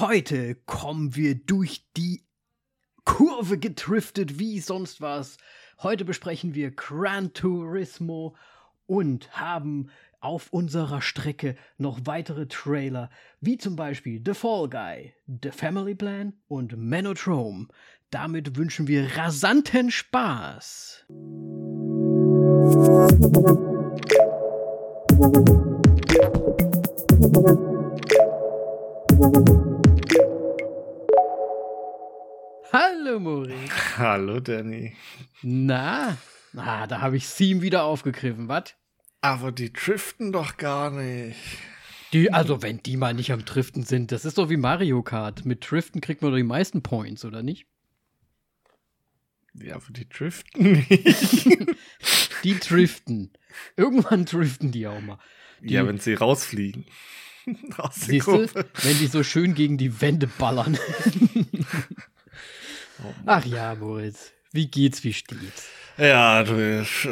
Heute kommen wir durch die Kurve getriftet wie sonst was. Heute besprechen wir Gran Turismo und haben auf unserer Strecke noch weitere Trailer, wie zum Beispiel The Fall Guy, The Family Plan und Manotrome. Damit wünschen wir rasanten Spaß. Hallo Mori. Hallo Danny. Na, ah, da habe ich Theme wieder aufgegriffen, was? Aber die driften doch gar nicht. Die, also wenn die mal nicht am Driften sind, das ist doch wie Mario Kart. Mit Driften kriegt man doch die meisten Points, oder nicht? Ja, aber die driften nicht. die driften. Irgendwann driften die auch mal. Die, ja, wenn sie rausfliegen. Aus Siehst du, wenn die so schön gegen die Wände ballern. Oh Ach ja, Moritz. Wie geht's, wie steht's? Ja, du, äh, ich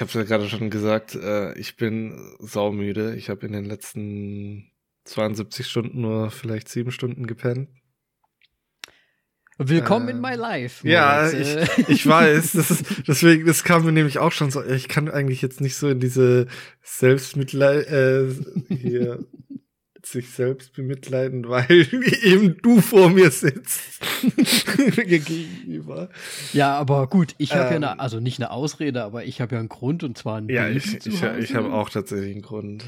habe es ja gerade schon gesagt, äh, ich bin saumüde. Ich habe in den letzten 72 Stunden nur vielleicht sieben Stunden gepennt. Willkommen äh, in my life. Ja, ich, ich weiß. Das ist, deswegen, das kam mir nämlich auch schon so. Ich kann eigentlich jetzt nicht so in diese Selbstmitleid äh, hier sich selbst bemitleiden, weil eben du vor mir sitzt. gegenüber. Ja, aber gut, ich habe ähm, ja eine, also nicht eine Ausrede, aber ich habe ja einen Grund und zwar einen Ja, ich, ich, ich habe auch tatsächlich einen Grund.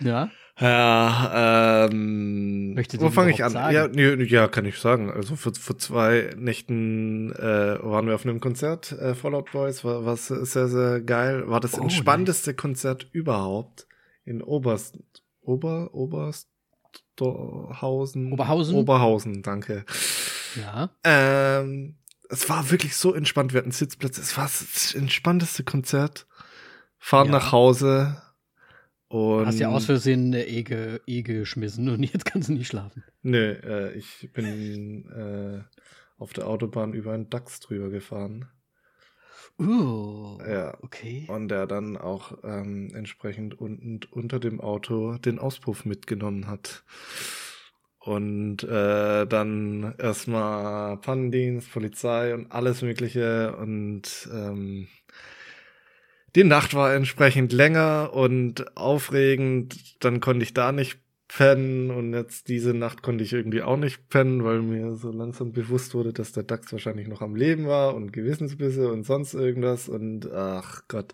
Ja. Ja, ähm, Möchte wo fange ich an? Ja, ja, kann ich sagen. Also vor, vor zwei Nächten äh, waren wir auf einem Konzert, äh, Fallout Boys, war, war sehr, sehr geil. War das oh, entspannteste nice. Konzert überhaupt in Oberst, Ober, Obersthausen. Oberhausen. Oberhausen, danke. Ja. Ähm, es war wirklich so entspannt. Wir hatten Sitzplätze. Es war das entspannteste Konzert. Fahren ja. nach Hause, und Hast ja aus Versehen eine E, ge, e geschmissen und jetzt kannst du nicht schlafen. Nö, äh, ich bin äh, auf der Autobahn über einen Dachs drüber gefahren. Uh, ja. okay. Und der dann auch ähm, entsprechend unten unter dem Auto den Auspuff mitgenommen hat. Und äh, dann erstmal Pannendienst, Polizei und alles Mögliche und ähm, die Nacht war entsprechend länger und aufregend. Dann konnte ich da nicht pennen und jetzt diese Nacht konnte ich irgendwie auch nicht pennen, weil mir so langsam bewusst wurde, dass der Dachs wahrscheinlich noch am Leben war und Gewissensbisse und sonst irgendwas und ach Gott.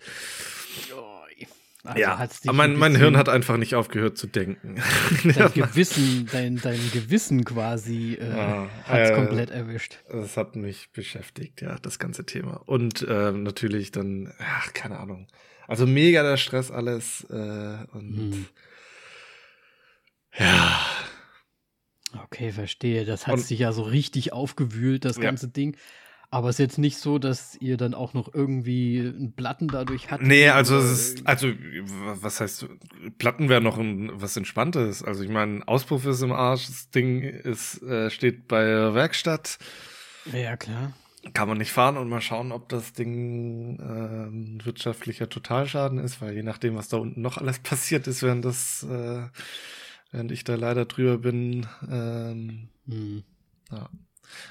Also ja, mein, mein Hirn hat einfach nicht aufgehört zu denken. Dein Gewissen, dein, dein Gewissen quasi äh, ah, hat es äh, komplett erwischt. Das hat mich beschäftigt, ja, das ganze Thema. Und äh, natürlich dann, ach, keine Ahnung. Also mega der Stress alles äh, und hm. Ja. Okay, verstehe. Das hat und, sich ja so richtig aufgewühlt, das ganze ja. Ding. Aber es ist jetzt nicht so, dass ihr dann auch noch irgendwie einen Platten dadurch hattet? Nee, also es ist, also was heißt, Platten wäre noch ein, was Entspanntes. Also ich meine, Auspuff ist im Arsch, das Ding ist, äh, steht bei der Werkstatt. Ja, klar. Kann man nicht fahren und mal schauen, ob das Ding äh, ein wirtschaftlicher Totalschaden ist, weil je nachdem, was da unten noch alles passiert ist, während das, äh, während ich da leider drüber bin, ähm, hm. ja.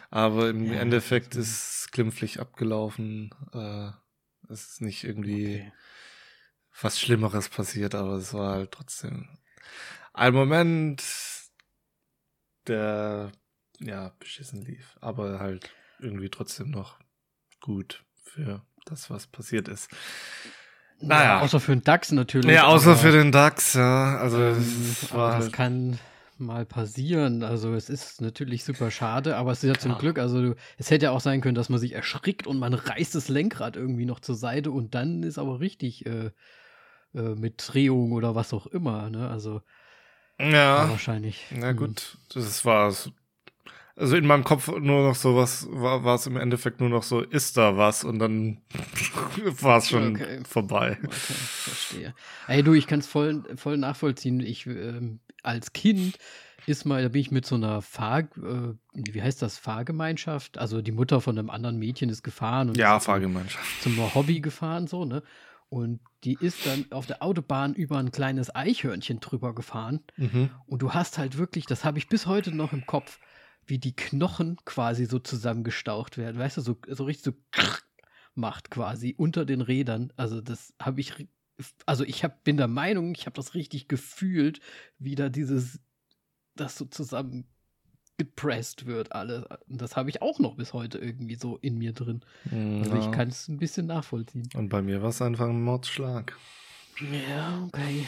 Aber im ja, Endeffekt ist es glimpflich abgelaufen. Äh, es ist nicht irgendwie okay. was Schlimmeres passiert, aber es war halt trotzdem ein Moment, der ja beschissen lief, aber halt irgendwie trotzdem noch gut für das, was passiert ist. Naja. Ja, außer für den DAX natürlich. Ja, außer für den DAX, ja. Also, ähm, das, war das kann mal passieren. Also es ist natürlich super schade, aber es ist ja zum Glück, also es hätte ja auch sein können, dass man sich erschrickt und man reißt das Lenkrad irgendwie noch zur Seite und dann ist aber richtig äh, äh, mit Drehung oder was auch immer, ne? Also ja, wahrscheinlich. Na hm. gut, das war also in meinem Kopf nur noch so was, war, war es im Endeffekt nur noch so, ist da was? Und dann war es schon okay. vorbei. Okay, verstehe. Ey, du, ich kann es voll, voll nachvollziehen. Ich, ähm, als Kind ist mal, da bin ich mit so einer Fahr, äh, wie heißt das, Fahrgemeinschaft? Also die Mutter von einem anderen Mädchen ist gefahren und ja, Fahrgemeinschaft. Zum, zum Hobby gefahren, so, ne? Und die ist dann auf der Autobahn über ein kleines Eichhörnchen drüber gefahren. Mhm. Und du hast halt wirklich, das habe ich bis heute noch im Kopf, wie die Knochen quasi so zusammengestaucht werden. Weißt du, so, so richtig so macht quasi unter den Rädern. Also das habe ich, also ich hab, bin der Meinung, ich habe das richtig gefühlt, wie da dieses, das so zusammen gepresst wird, alles. Und das habe ich auch noch bis heute irgendwie so in mir drin. Also ich Ja. kann es ein bisschen nachvollziehen. Und bei mir war es einfach ein Mordschlag. Ja, okay.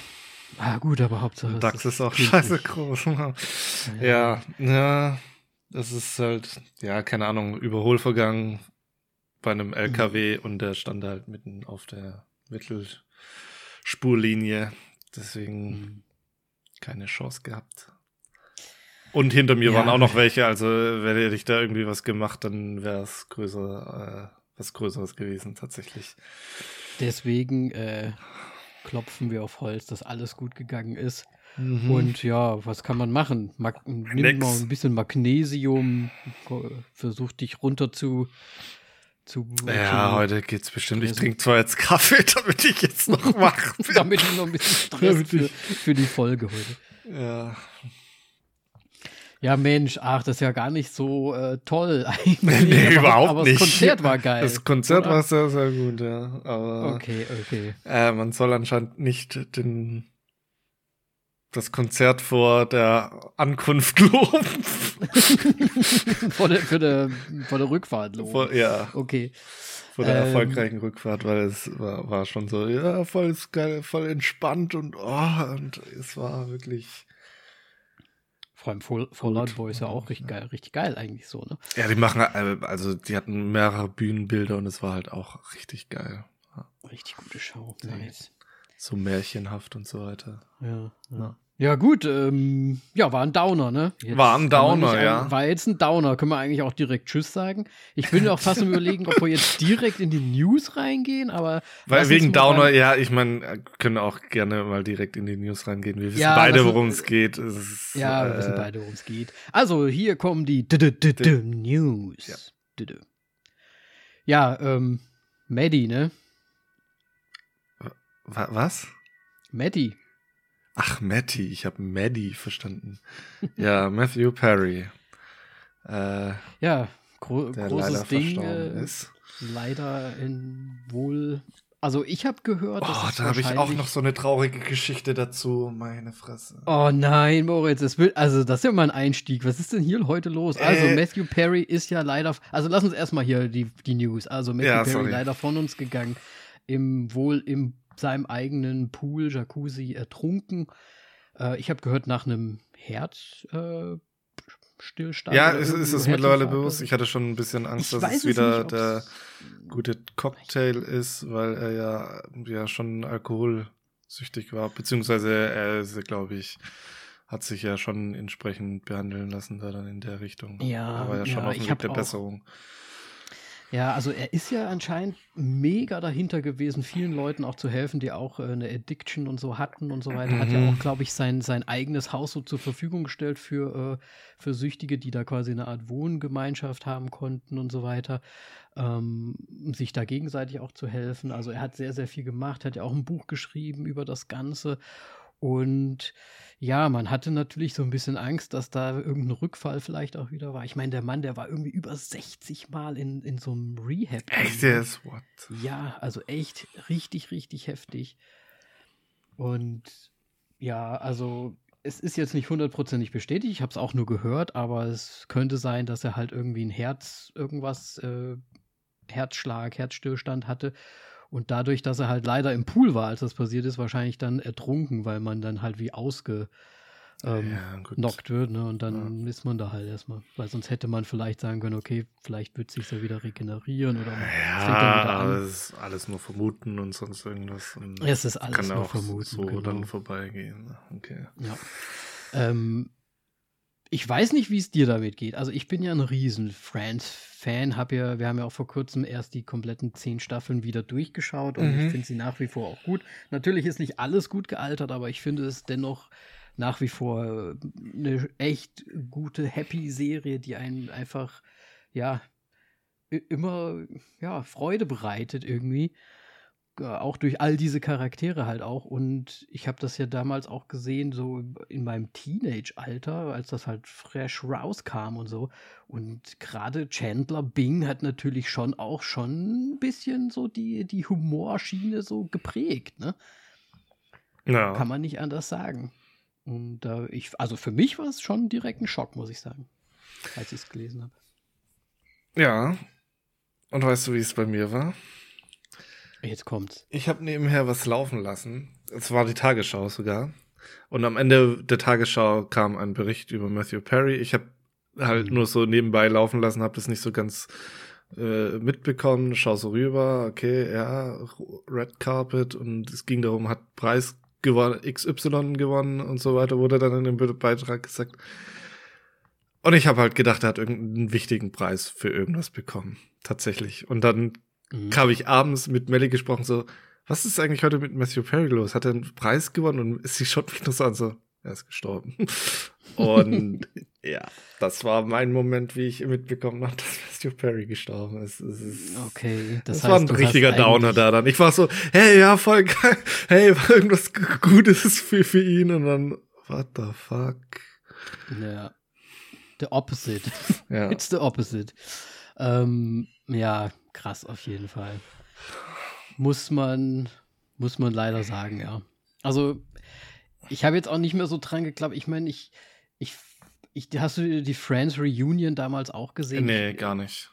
Ah, gut, aber Hauptsache. DAX ist auch künstlich. scheiße groß. ja, ja, das ist halt, ja, keine Ahnung, Überholvergang bei einem LKW und der stand halt mitten auf der Mittelspurlinie. Deswegen Mhm. keine Chance gehabt. Und hinter mir Ja. waren auch noch welche, also hätte ich da irgendwie was gemacht, dann wäre es größer, äh, was Größeres gewesen, tatsächlich. Deswegen äh, klopfen wir auf Holz, dass alles gut gegangen ist. Mhm. Und ja, was kann man machen? Mag nimm Nix. mal ein bisschen Magnesium, versuch dich runter zu. zu ja, zu, heute geht's bestimmt. Ich trinke zwar jetzt Kaffee, damit ich jetzt noch wach bin. damit ich noch ein bisschen Stress für, für die Folge heute. Ja. Ja, Mensch, ach, das ist ja gar nicht so äh, toll eigentlich. Nee, aber, überhaupt aber nicht. das Konzert war geil. Das Konzert oder? war sehr, sehr gut, ja. Aber Okay, okay. äh, man soll anscheinend nicht den, das Konzert vor der Ankunft loben. vor, der, für der, vor der Rückfahrt los. vor, ja, Okay. vor der Ähm. erfolgreichen Rückfahrt, weil es war, war schon so, ja, voll geil, voll entspannt und oh, und es war wirklich. Vor allem Fall, Fallout. Boy ist ja auch richtig geil, richtig geil eigentlich so, ne? Ja, die machen, äh, also die hatten mehrere Bühnenbilder und es war halt auch richtig geil. Richtig gute Show. Nice. So märchenhaft und so weiter. Ja, ja. Ja. gut, ähm, ja, war ein Downer, ne? Jetzt War ein Downer, nicht ja. ein- War jetzt ein Downer, können wir eigentlich auch direkt Tschüss sagen. Ich bin auch fast am überlegen, ob wir jetzt direkt in die News reingehen, aber Weil wegen Downer, ja, ich meine, können auch gerne mal direkt in die News reingehen. Wir wissen Ja, beide, worum es geht. Ist, Ja, wir äh, wissen beide, worum es geht. Also, hier kommen die D -d -d -d News. Ja. D -d. Ja, ähm, Maddie, ne? wa- Was? Maddie. Ach, Matty, ich habe Maddie verstanden. ja, Matthew Perry. Äh, Ja, gro der großes leider Ding. Äh, ist. leider in wohl. Also, ich habe gehört, dass Oh, da habe ich auch noch so eine traurige Geschichte dazu. Meine Fresse. Oh nein, Moritz, das will, also das ist ja mal ein Einstieg. Was ist denn hier heute los? Also Äh. Matthew Perry ist ja leider, also lass uns erstmal hier die, die News. Also Matthew Ja, Perry sorry. leider von uns gegangen, im wohl im seinem eigenen Pool, Jacuzzi ertrunken. Äh, ich habe gehört nach einem Herzstillstand. Äh, Stillstand Ja, ist irgendwie es mittlerweile bewusst. Ich hatte schon ein bisschen Angst, dass es wieder nicht, der gute Cocktail ist, weil er ja, ja schon alkoholsüchtig war. Beziehungsweise er ist, glaube ich, hat sich ja schon entsprechend behandeln lassen, da dann in der Richtung. Ja, Er war ja schon ja, auf dem Weg der auch- Besserung. Ja, also er ist ja anscheinend mega dahinter gewesen, vielen Leuten auch zu helfen, die auch äh, eine Addiction und so hatten und so weiter. Hat ja Mhm. auch, glaube ich, sein, sein eigenes Haus so zur Verfügung gestellt für, äh, für Süchtige, die da quasi eine Art Wohngemeinschaft haben konnten und so weiter, ähm, um sich da gegenseitig auch zu helfen. Also er hat sehr, sehr viel gemacht, hat ja auch ein Buch geschrieben über das Ganze. Und ja, man hatte natürlich so ein bisschen Angst, dass da irgendein Rückfall vielleicht auch wieder war. Ich meine, der Mann, der war irgendwie über 60 Mal in, in so einem Rehab. Echt drin. jetzt? What? Ja, also echt richtig, richtig heftig. Und ja, also es ist jetzt nicht hundertprozentig bestätigt, ich habe es auch nur gehört, aber es könnte sein, dass er halt irgendwie ein Herz, irgendwas, äh, Herzschlag, Herzstillstand hatte. Und dadurch, dass er halt leider im Pool war, als das passiert ist, wahrscheinlich dann ertrunken, weil man dann halt wie ausgenockt ähm, ja, wird, ne? Und dann ist man da halt erstmal. Weil sonst hätte man vielleicht sagen können, okay, vielleicht wird sich ja wieder regenerieren oder Ja, fängt dann wieder aber an. es ist alles nur vermuten und sonst irgendwas. Und Es ist alles kann nur auch vermuten, so genau. dann vorbeigehen. Okay. Ja. Ähm, ich weiß nicht, wie es dir damit geht. Also ich bin ja ein riesen Friends-Fan. Hab ja, wir haben ja auch vor kurzem erst die kompletten zehn Staffeln wieder durchgeschaut und Mhm. ich finde sie nach wie vor auch gut. Natürlich ist nicht alles gut gealtert, aber ich finde es dennoch nach wie vor äh, eine echt gute, happy Serie, die einen einfach, ja, immer, ja, Freude bereitet irgendwie. Äh, auch durch all diese Charaktere halt auch. Und ich habe das ja damals auch gesehen, so in meinem Teenage-Alter, als das halt fresh rauskam und so. Und gerade Chandler Bing hat natürlich schon auch schon ein bisschen so die, die Humorschiene so geprägt, ne? Ja. Kann man nicht anders sagen. Und äh, ich, also für mich war es schon direkt ein Schock, muss ich sagen, als ich es gelesen habe. Ja. Und weißt du, wie es bei mir war? Jetzt kommt's. Ich habe nebenher was laufen lassen. Es war die Tagesschau sogar. Und am Ende der Tagesschau kam ein Bericht über Matthew Perry. Ich habe halt mhm. nur so nebenbei laufen lassen, habe das nicht so ganz äh, mitbekommen. Schau so rüber, okay, ja, Red Carpet und es ging darum, hat Preis gewonnen, XY gewonnen und so weiter, wurde dann in dem Beitrag gesagt. Und ich habe halt gedacht, er hat irgendeinen wichtigen Preis für irgendwas bekommen. Tatsächlich. Und dann mhm. habe ich abends mit Melly gesprochen, so, was ist eigentlich heute mit Matthew Perry los? Hat er einen Preis gewonnen? Und sie schaut mich nur so an, so, er ist gestorben. Und ja, das war mein Moment, wie ich mitbekommen habe, dass Matthew Perry gestorben ist. Es ist okay, das, das heißt, war ein richtiger Downer da dann. Ich war so, hey, ja, voll geil. Hey, war irgendwas Gutes für, für ihn. Und dann, what the fuck? Ja. The opposite. Ja. It's the opposite. Ähm, ja, krass auf jeden Fall. Muss man, muss man leider sagen, ja. Also, ich habe jetzt auch nicht mehr so dran geglaubt. Ich meine, ich, ich, ich, hast du die Friends Reunion damals auch gesehen? Nee, gar nicht.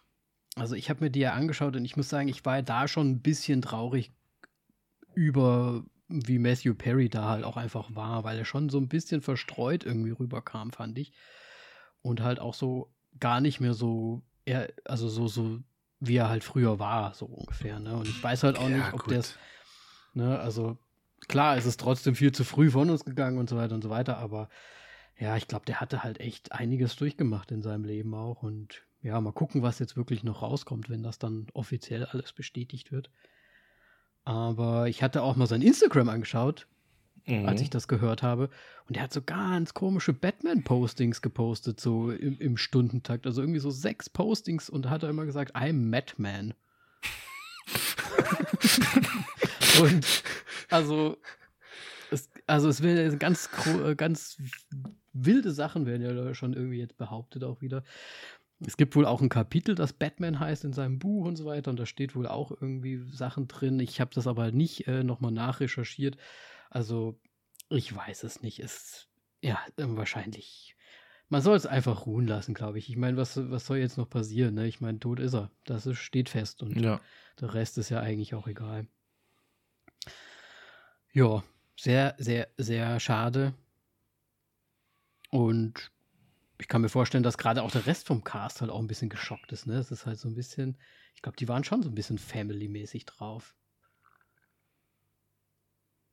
Also, ich habe mir die ja angeschaut und ich muss sagen, ich war da schon ein bisschen traurig über, wie Matthew Perry da halt auch einfach war, weil er schon so ein bisschen verstreut irgendwie rüberkam, fand ich. Und halt auch so gar nicht mehr so, er, also so, so wie er halt früher war, so ungefähr. Ne? Und ich weiß halt auch ja, nicht, ob der ne, also klar, es ist trotzdem viel zu früh von uns gegangen und so weiter und so weiter, aber ja, ich glaube, der hatte halt echt einiges durchgemacht in seinem Leben auch. Und ja, mal gucken, was jetzt wirklich noch rauskommt, wenn das dann offiziell alles bestätigt wird. Aber ich hatte auch mal sein Instagram angeschaut mhm. als ich das gehört habe. Und er hat so ganz komische Batman-Postings gepostet, so im, im, Stundentakt. Also irgendwie so sechs Postings und hat er immer gesagt, I'm Madman. und also es, also es werden ganz, ganz wilde Sachen werden ja schon irgendwie jetzt behauptet auch wieder. Es gibt wohl auch ein Kapitel, das Batman heißt in seinem Buch und so weiter. Und da steht wohl auch irgendwie Sachen drin. Ich habe das aber nicht äh, nochmal nachrecherchiert. Also, ich weiß es nicht. Ist ja ähm, wahrscheinlich. Man soll es einfach ruhen lassen, glaube ich. Ich meine, was, was soll jetzt noch passieren? Ne? Ich meine, tot ist er. Das ist, steht fest und ja. der Rest ist ja eigentlich auch egal. Ja, sehr, sehr, sehr schade. Und ich kann mir vorstellen, dass gerade auch der Rest vom Cast halt auch ein bisschen geschockt ist. Ne? Es ist halt so ein bisschen, ich glaube, die waren schon so ein bisschen Family-mäßig drauf.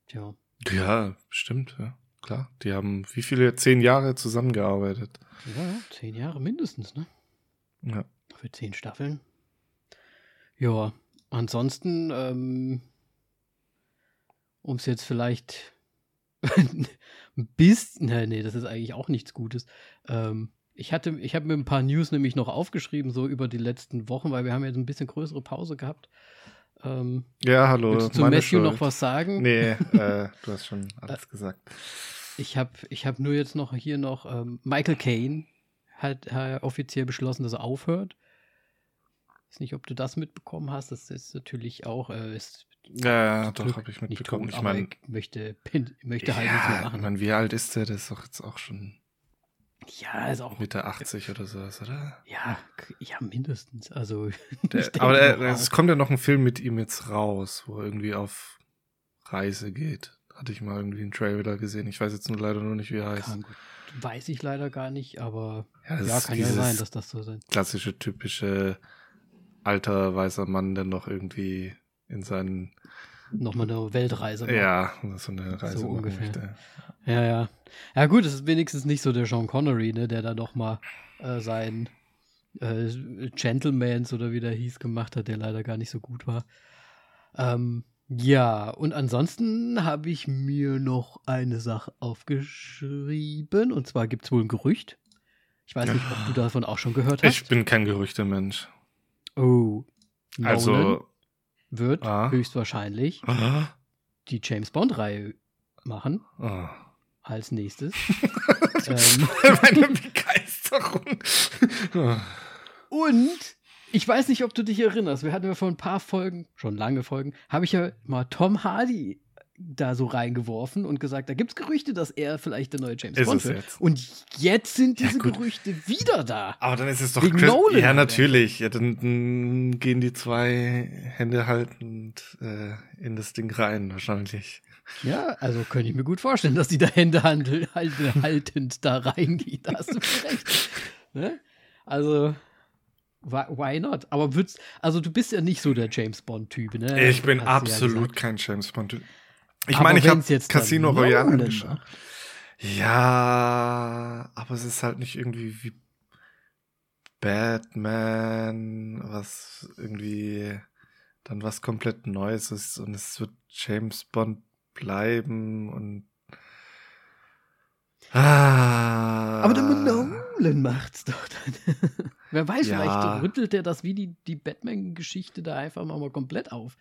Tja. Ja, stimmt, ja. Klar. Die haben wie viele? Zehn Jahre zusammengearbeitet. Ja, zehn Jahre mindestens, ne? Ja. Für zehn Staffeln. Ja, ansonsten, ähm, um es jetzt vielleicht ein bisschen, nee, nee, das ist eigentlich auch nichts Gutes. Ähm, ich hatte, ich habe mir ein paar News nämlich noch aufgeschrieben, so über die letzten Wochen, weil wir haben jetzt ein bisschen größere Pause gehabt. Ähm, ja, hallo. Willst du zu Matthew Schuld. noch was sagen? Nee, äh, du hast schon alles äh, gesagt. Ich habe ich hab nur jetzt noch hier noch ähm, Michael Caine hat, hat offiziell beschlossen, dass er aufhört. Ich weiß nicht, ob du das mitbekommen hast. Das ist natürlich auch. Äh, ist ja, ja doch, habe ich mitbekommen. Tot, ich meine, möchte, möchte halt ja, nichts mehr machen. Ich meine, wie alt ist der? Das ist doch jetzt auch schon ja, ist auch. Mitte 80 oder sowas, oder? Ja, ja, mindestens. Also. Der, aber er, es kommt ja noch ein Film mit ihm jetzt raus, wo er irgendwie auf Reise geht. Hatte ich mal irgendwie einen Trailer gesehen. Ich weiß jetzt nur leider nur nicht, wie er heißt. Weiß ich leider gar nicht, aber ja, ja kann ja sein, dass das so sein. Klassische, typische alter weißer Mann, der noch irgendwie in seinen nochmal eine Weltreise macht. Ja, so eine Reise so ungefähr. Möchte. Ja, ja. Ja, gut, es ist wenigstens nicht so der Sean Connery, ne, der da nochmal äh, sein äh, Gentlemans oder wie der hieß gemacht hat, der leider gar nicht so gut war. Ähm, ja, und ansonsten habe ich mir noch eine Sache aufgeschrieben. Und zwar gibt es wohl ein Gerücht. Ich weiß nicht, ob du davon auch schon gehört hast. Ich bin kein Gerüchtemensch. Oh. Also, wird Ah. höchstwahrscheinlich Ah. die James Bond-Reihe machen Ah. als nächstes. ähm, Meine Begeisterung. Und ich weiß nicht, ob du dich erinnerst, wir hatten ja vor ein paar Folgen, schon lange Folgen, habe ich ja mal Tom Hardy da so reingeworfen und gesagt, da gibt es Gerüchte, dass er vielleicht der neue James Ist Bond wird. jetzt? Und jetzt sind Ja, diese gut. Gerüchte wieder da. Aber dann ist es doch Wegen Chris- Nolan, Ja, oder? natürlich. Ja, dann, dann gehen die zwei Hände haltend äh, in das Ding rein, wahrscheinlich. Ja, also könnte ich mir gut vorstellen, dass die da Hände handel, halte, haltend da reingehen. Da hast du recht. Ne? Also, why, not? Aber würdest, also du bist ja nicht so der James Bond-Typ, ne? Ich bin Hast ja absolut gesagt. kein James Bond. Ich meine, ich habe Casino Royale angeschaut. Ja, aber es ist halt nicht irgendwie wie Batman, was irgendwie dann was komplett Neues ist und es wird James Bond bleiben und ah, Aber der Nolan macht's doch dann. Wer weiß, Ja. vielleicht rüttelt er das wie die, die Batman-Geschichte da einfach mal, mal komplett auf.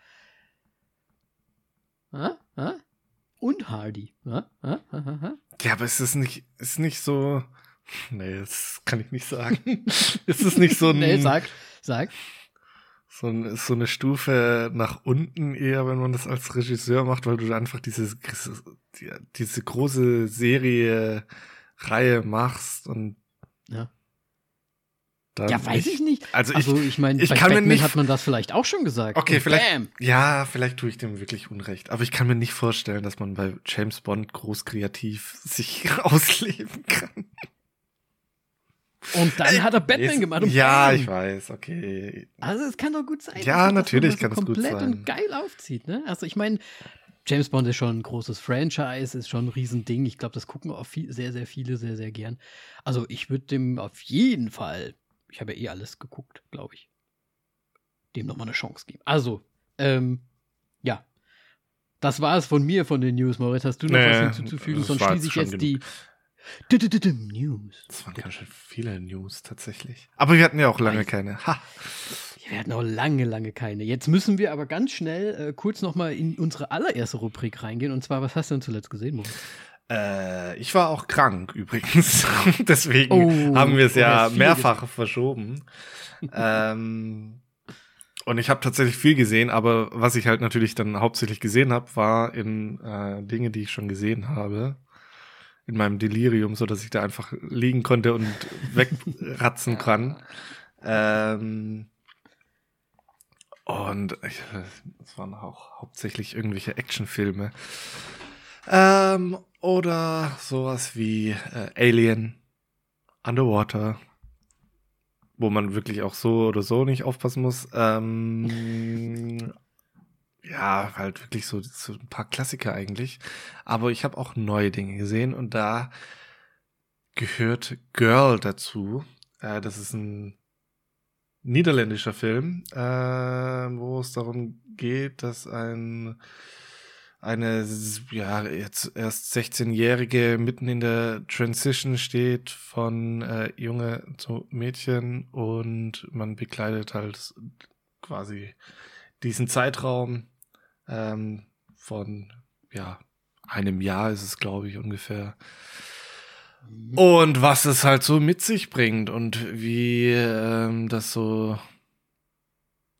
Und Hardy. Ha? Ha? Ha? Ha? Ha? Ja, aber es ist nicht, ist nicht so. Nee, das kann ich nicht sagen. es ist nicht so ein, Nee, sag, sag. so, ein, so eine Stufe nach unten eher, wenn man das als Regisseur macht, weil du einfach diese, die- diese große Serie, Reihe machst und Ja. Dann Ja, weiß ich nicht. Also ich, Also ich meine, ich bei kann mir Batman nicht- hat man das vielleicht auch schon gesagt. Okay, Und vielleicht- Bam. ja, vielleicht tue ich dem wirklich Unrecht, aber ich kann mir nicht vorstellen, dass man bei James Bond groß kreativ sich ausleben kann. Und dann hat er Batman gemacht. Ja, bam. ich weiß, okay. Also es kann doch gut sein. Ja, dass man natürlich kann es gut komplett sein. und geil aufzieht. Ne? Also ich meine, James Bond ist schon ein großes Franchise, ist schon ein Riesending. Ich glaube, das gucken auch viel, sehr, sehr viele sehr, sehr gern. Also ich würde dem auf jeden Fall, ich habe ja eh alles geguckt, glaube ich, dem nochmal eine Chance geben. Also, ähm, ja. Das war es von mir von den News, Moritz. Hast du noch Nee, was hinzuzufügen? Sonst schließe jetzt ich jetzt die News. Das waren ganz schön viele News tatsächlich. Aber wir hatten ja auch lange Weiß. keine. Ha. Wir hatten auch lange, lange keine. Jetzt müssen wir aber ganz schnell äh, kurz nochmal in unsere allererste Rubrik reingehen. Und zwar, was hast du denn zuletzt gesehen, Moritz? Äh, ich war auch krank übrigens. Deswegen Oh, haben wir es ja mehrfach verschoben. ähm, und ich habe tatsächlich viel gesehen, aber was ich halt natürlich dann hauptsächlich gesehen habe, war in äh, Dinge, die ich schon gesehen habe. In meinem Delirium, so dass ich da einfach liegen konnte und wegratzen kann. Ähm, und es waren auch hauptsächlich irgendwelche Actionfilme. Ähm, oder sowas wie äh, Alien, Underwater, wo man wirklich auch so oder so nicht aufpassen muss. Ähm, ja, halt wirklich so, so ein paar Klassiker eigentlich. Aber ich habe auch neue Dinge gesehen und da gehört Girl dazu. Äh, das ist ein niederländischer Film, äh, wo es darum geht, dass ein eine ja jetzt erst 16-jährige mitten in der Transition steht von äh, Junge zu Mädchen und man begleitet halt quasi diesen Zeitraum ähm, von ja einem Jahr ist es glaube ich ungefähr. Und was es halt so mit sich bringt und wie ähm, das so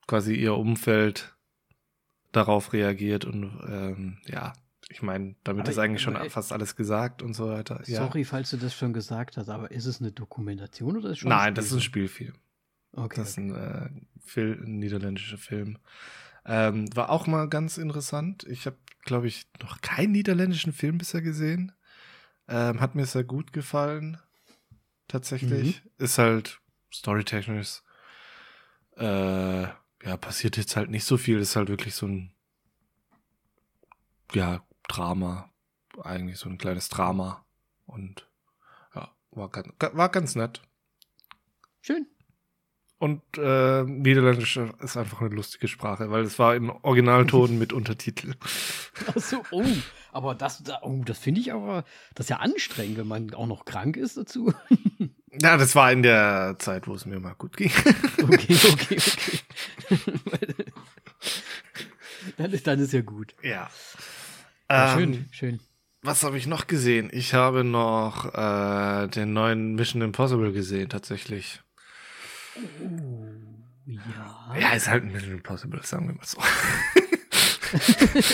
quasi ihr Umfeld darauf reagiert und ähm, ja, ich meine, damit Aber ist eigentlich schon aber- fast alles gesagt und so weiter. Ja. Sorry, falls du das schon gesagt hast, aber ist es eine Dokumentation oder ist es schon Nein, das ist ein Spielfilm? Okay. Das ist ein, äh, Fil ein niederländischer Film. Ähm, war auch mal ganz interessant. Ich habe, glaube ich, noch keinen niederländischen Film bisher gesehen. Ähm, hat mir sehr gut gefallen. Tatsächlich. Ist halt storytechnisch. Äh, ja, passiert jetzt halt nicht so viel. Ist halt wirklich so ein, ja, Drama. Eigentlich so ein kleines Drama. Und ja, war ganz, war ganz nett. Schön. Und äh, Niederländisch ist einfach eine lustige Sprache, weil es war in Originalton mit Untertitel. Ach so, oh. Aber das, da- oh, das finde ich aber, das ist ja anstrengend, wenn man auch noch krank ist dazu. Ja, das war in der Zeit, wo es mir mal gut ging. Okay, okay, okay. dann, ist, dann ist ja gut. Ja. Ja, Ähm, schön, schön. Was habe ich noch gesehen? Ich habe noch äh, den neuen Mission Impossible gesehen, tatsächlich. Oh, ja. Ja, ist halt ein Mission Impossible, sagen wir mal so.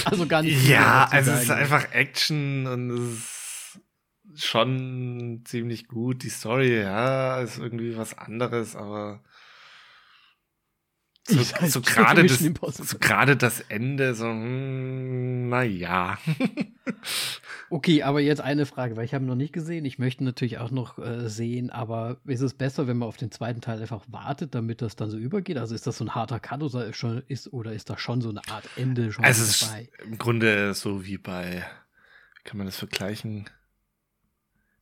Also gar nicht. ja, also es ist einfach Action und es ist schon ziemlich gut. Die Story, ja, ist irgendwie was anderes, aber so, so gerade das, so gerade das Ende, so, hm, naja. Okay, aber jetzt eine Frage, weil ich habe ihn noch nicht gesehen. Ich möchte natürlich auch noch äh, sehen, aber ist es besser, wenn man auf den zweiten Teil einfach wartet, damit das dann so übergeht? Also ist das so ein harter Cut oder ist, schon, ist, oder ist das schon so eine Art Ende schon Also es ist dabei? im Grunde so wie bei, kann man das vergleichen?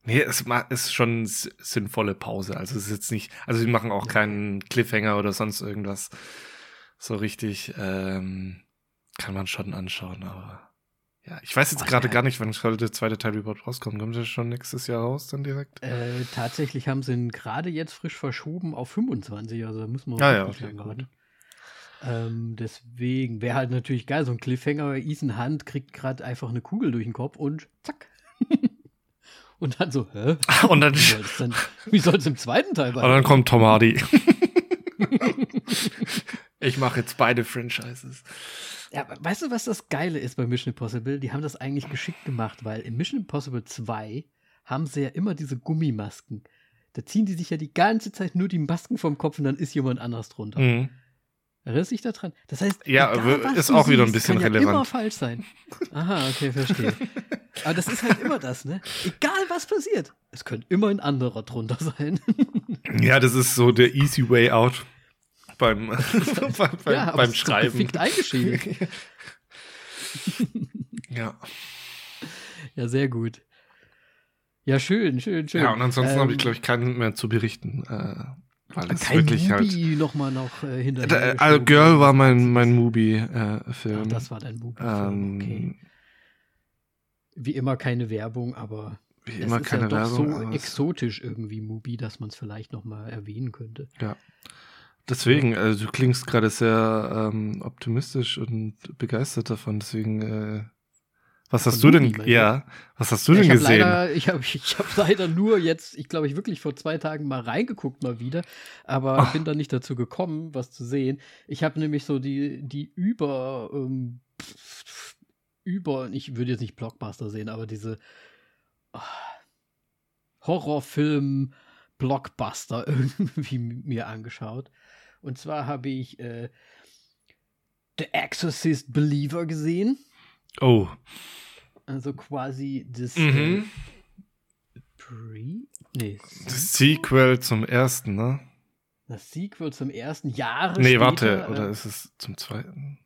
Nee, es ist schon sinnvolle Pause. Also es ist jetzt nicht, also sie machen auch keinen Cliffhanger oder sonst irgendwas. So richtig ähm, kann man schon anschauen, aber ja, ich weiß jetzt gerade ja. gar nicht, wann gerade der zweite Teil überhaupt rauskommt. Kommt der schon nächstes Jahr raus dann direkt? Äh, tatsächlich haben sie ihn gerade jetzt frisch verschoben auf 25, also da müssen wir Ah ja, okay, warten. Ähm, deswegen wäre halt natürlich geil, so ein Cliffhanger, Ethan Hunt kriegt gerade einfach eine Kugel durch den Kopf und zack. und dann so, hä? Und dann, Wie soll es im zweiten Teil und dann kommt Tom Hardy. ich mache jetzt beide Franchises. Ja, weißt du, was das Geile ist bei Mission Impossible? Die haben das eigentlich geschickt gemacht, weil in Mission Impossible 2 haben sie ja immer diese Gummimasken. Da ziehen die sich ja die ganze Zeit nur die Masken vom Kopf und dann ist jemand anders drunter. Mhm. Erinnerst du dich daran? Das heißt, Ja, egal, ist auch wieder ein siehst, bisschen kann relevant. Ja immer falsch sein. Aha, okay, verstehe. aber das ist halt immer das, ne? Egal was passiert, es könnte immer ein anderer drunter sein. Ja, das ist so der easy way out beim, beim, beim, ja, beim Schreiben. gefickt eingeschrieben. ja. Ja, sehr gut. Ja, schön, schön, schön. ja, und ansonsten Ähm, habe ich, glaube ich, keinen mehr zu berichten. Äh, weil es Kein wirklich halt. Mubi noch mal noch äh, hinterher. Da, äh, geschoben. Girl war mein, mein Mubi-Film. Ach, das war dein Mubi. ähm, okay. Wie immer keine Werbung, aber Wie es immer ist keine ja doch Werbung. so es- exotisch irgendwie Mubi, dass man es vielleicht noch mal erwähnen könnte. Deswegen, also du klingst gerade sehr ähm, optimistisch und begeistert davon. Deswegen, äh, was hast du denn? Ja, was hast du Ja, denn ich habe gesehen? leider, ich habe ich hab leider nur jetzt, ich glaube, ich wirklich vor zwei Tagen mal reingeguckt mal wieder, aber Ach. bin dann nicht dazu gekommen, was zu sehen. Ich habe nämlich so die die über ähm, über, ich würde jetzt nicht Blockbuster sehen, aber diese ah, Horrorfilm Blockbuster irgendwie mir angeschaut. Und zwar habe ich äh, The Exorcist Believer gesehen. Oh. Also quasi das Mhm. äh, Pre. Nee, Das Sequel zum ersten, ne? das Sequel zum ersten Jahre. Nee, später, warte, oder äh, ist es zum zweiten?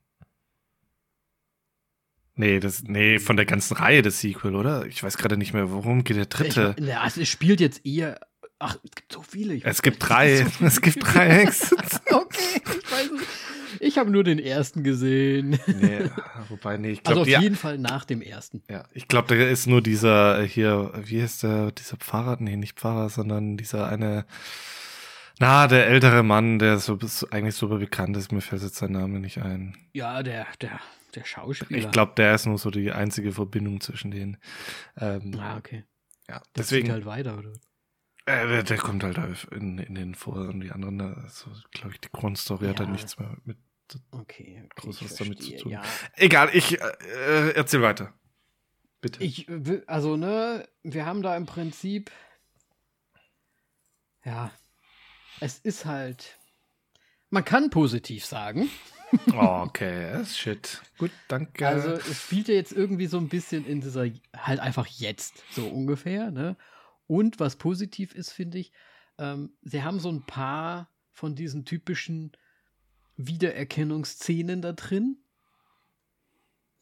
Nee, das, nee, von der ganzen Reihe das Sequel, oder? Ich weiß gerade nicht mehr, worum geht der dritte. Ich, also es spielt jetzt eher. Ach, es gibt so viele. es gibt drei, nicht, so es gibt drei Exits. okay, ich weiß es. Ich habe nur den ersten gesehen. nee, wobei, nee, ich Also glaube, auf ja, jeden Fall nach dem ersten. ja, ich glaube, da ist nur dieser äh, hier, wie heißt der, dieser Pfarrer? Nee, nicht Pfarrer, sondern dieser eine, na, der ältere Mann, der so eigentlich super bekannt ist, mir fällt jetzt sein Name nicht ein. Ja, der, der, der Schauspieler. Ich glaube, der ist nur so die einzige Verbindung zwischen denen. Ähm, Ah, okay. ja, Der deswegen. halt weiter, oder? Äh, der, der kommt halt in, in den vor und die anderen, da, so, glaube ich, die Grundstory hat da Ja. nichts mehr mit. Okay, okay. Groß ich was damit zu tun. Ja. Egal, ich äh, erzähl weiter. Bitte. Ich, will- also, ne, wir haben da im Prinzip, ja, es ist halt, man kann positiv sagen. Oh, okay, ist shit. Gut, danke. Also, es spielt ja jetzt irgendwie so ein bisschen in dieser, halt einfach jetzt, so ungefähr, ne? Und was positiv ist, finde ich, ähm, sie haben so ein paar von diesen typischen Wiedererkennungsszenen da drin.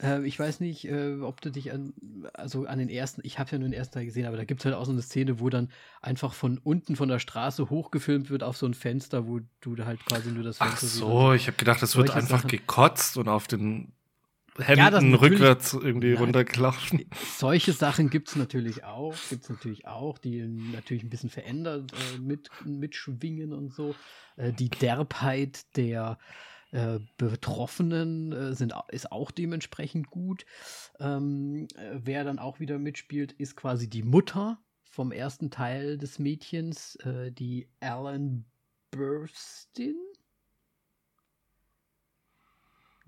Äh, ich weiß nicht, äh, ob du dich an, also an den ersten, ich habe ja nur den ersten Teil gesehen, aber da gibt es halt auch so eine Szene, wo dann einfach von unten von der Straße hochgefilmt wird auf so ein Fenster, wo du halt quasi nur das Ach Fenster siehst. so, ich habe gedacht, es wird einfach Sachen. gekotzt und auf den Händen natürlich- rückwärts irgendwie Nein. runtergelaufen. Solche Sachen gibt es natürlich auch, gibt es natürlich auch, die natürlich ein bisschen verändert äh, mit, mitschwingen und so. Äh, die Derbheit der äh, Betroffenen äh, sind, ist auch dementsprechend gut. Ähm, äh, wer dann auch wieder mitspielt, ist quasi die Mutter vom ersten Teil des Mädchens, die Alan Burstyn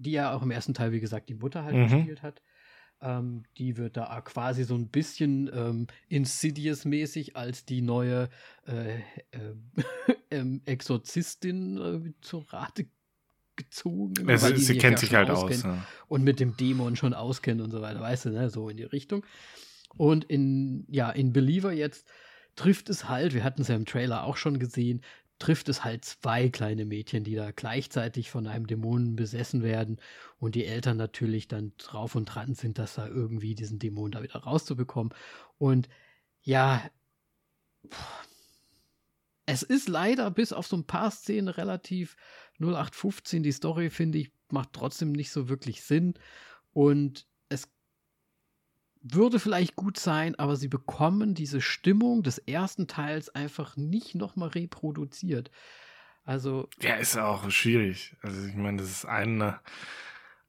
die ja auch im ersten Teil, wie gesagt, die Mutter halt mhm. gespielt hat. Ähm, die wird da quasi so ein bisschen ähm, Insidious-mäßig als die neue äh, äh, ähm, Exorzistin äh, zur Rate gezogen. Es, sie, sie kennt sich halt aus. Ja. Und mit dem Dämon schon auskennt und so weiter, weißt du, ne? so in die Richtung. Und in, ja, in Believer jetzt trifft es halt, wir hatten es ja im Trailer auch schon gesehen, trifft es halt zwei kleine Mädchen, die da gleichzeitig von einem Dämonen besessen werden und die Eltern natürlich dann drauf und dran sind, dass da irgendwie diesen Dämon da wieder rauszubekommen. Und ja, es ist leider bis auf so ein paar Szenen relativ 0815. Die Story, finde ich, macht trotzdem nicht so wirklich Sinn. Und würde vielleicht gut sein, aber sie bekommen diese Stimmung des ersten Teils einfach nicht nochmal reproduziert. Also. Ja, ist auch schwierig. Also, ich meine, das ist ein,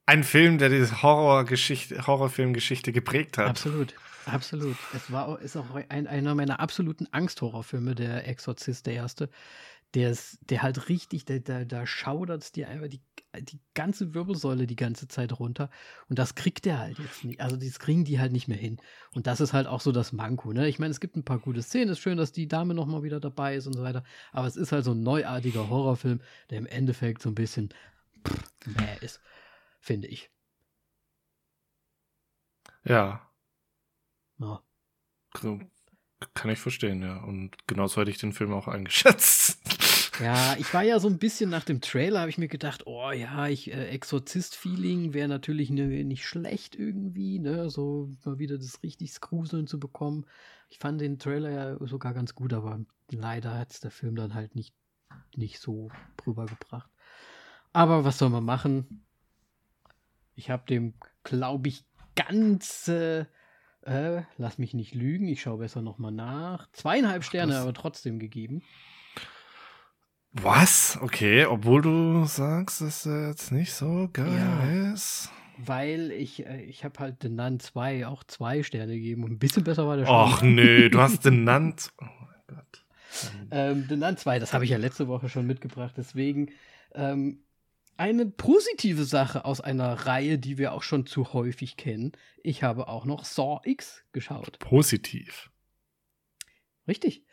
ein Film, der diese Horrorgeschichte, Horrorfilmgeschichte geprägt hat. Absolut. Absolut. Es war ist auch ein, einer meiner absoluten Angsthorrorfilme, der Exorzist, der erste der ist, der halt richtig, da, da, da schaudert es dir einfach die, die ganze Wirbelsäule die ganze Zeit runter. Und das kriegt der halt jetzt nicht. Also das kriegen die halt nicht mehr hin. Und das ist halt auch so das Manko. Ne? Ich meine, es gibt ein paar gute Szenen. Es ist schön, dass die Dame nochmal wieder dabei ist und so weiter. Aber es ist halt so ein neuartiger Horrorfilm, der im Endeffekt so ein bisschen mehr ist, finde ich. Ja. ja. Kann ich verstehen, ja. Und genauso hätte ich den Film auch eingeschätzt. Ja, ich war ja so ein bisschen nach dem Trailer, habe ich mir gedacht, oh ja, ich äh, Exorzist-Feeling wäre natürlich ne, nicht schlecht irgendwie, ne, so mal wieder das richtig Gruseln zu bekommen. Ich fand den Trailer ja sogar ganz gut, aber leider hat es der Film dann halt nicht, nicht so rübergebracht. Aber was soll man machen? Ich habe dem, glaube ich, ganze äh, lass mich nicht lügen, ich schaue besser nochmal nach. Zweieinhalb Sterne, Ach, aber trotzdem gegeben. Was? Okay, obwohl du sagst, dass er jetzt nicht so geil ja, ist. Weil ich, äh, ich habe halt den Nun 2 auch zwei Sterne gegeben und ein bisschen besser war der schon. Och nö, du hast den Nun. Oh mein Gott. Ähm, den Nun 2, das habe ich ja letzte Woche schon mitgebracht, deswegen ähm, eine positive Sache aus einer Reihe, die wir auch schon zu häufig kennen. Ich habe auch noch Saw X geschaut. Positiv. Richtig.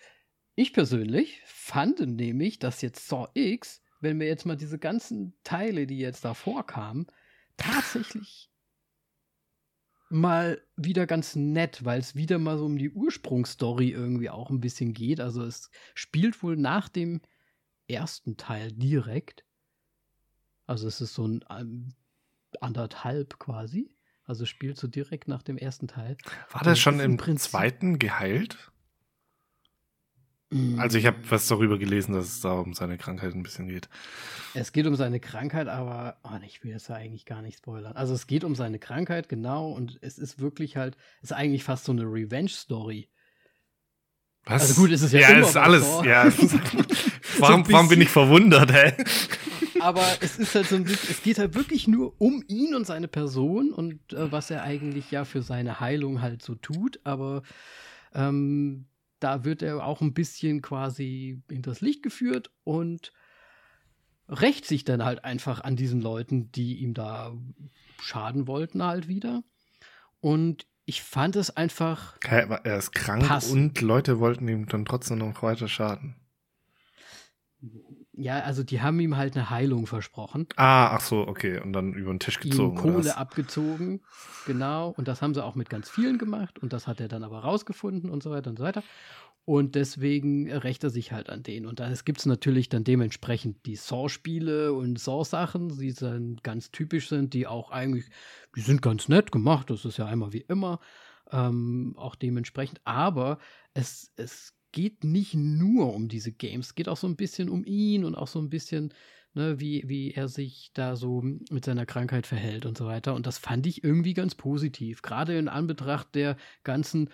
Ich persönlich fand nämlich, dass jetzt Saw X, wenn wir jetzt mal diese ganzen Teile, die jetzt davor kamen, tatsächlich mal wieder ganz nett, weil es wieder mal so um die Ursprungsstory irgendwie auch ein bisschen geht. Also es spielt wohl nach dem ersten Teil direkt. Also es ist so ein um, anderthalb quasi. Also spielt so direkt nach dem ersten Teil. War das schon im Prinzip zweiten geheilt? Also ich habe was darüber gelesen, dass es da um seine Krankheit ein bisschen geht. Es geht um seine Krankheit, aber oh, ich will das ja eigentlich gar nicht spoilern. Also es geht um seine Krankheit, genau, und es ist wirklich halt, es ist eigentlich fast so eine Revenge-Story. Was? Also gut, ist es ja, ja immer ist alles, so. ja. warum, warum bin ich verwundert, hä? aber es ist halt so ein bisschen, es geht halt wirklich nur um ihn und seine Person und äh, was er eigentlich ja für seine Heilung halt so tut, aber ähm, da wird er auch ein bisschen quasi hinters Licht geführt und rächt sich dann halt einfach an diesen Leuten, die ihm da schaden wollten, halt wieder. Und ich fand es einfach. Er ist krank passend. und Leute wollten ihm dann trotzdem noch weiter schaden. Ja, also die haben ihm halt eine Heilung versprochen. Ah, ach so, okay. Und dann über den Tisch gezogen. Ihm Kohle abgezogen, genau. Und das haben sie auch mit ganz vielen gemacht. Und das hat er dann aber rausgefunden und so weiter und so weiter. Und deswegen rächt er sich halt an denen. Und da gibt es natürlich dann dementsprechend die Saw-Spiele und Saw-Sachen, die dann ganz typisch sind, die auch eigentlich, die sind ganz nett gemacht. Das ist ja einmal wie immer. Ähm, auch dementsprechend. Aber es, es geht nicht nur um diese Games, es geht auch so ein bisschen um ihn und auch so ein bisschen, ne, wie, wie er sich da so mit seiner Krankheit verhält und so weiter. Und das fand ich irgendwie ganz positiv, gerade in Anbetracht der ganzen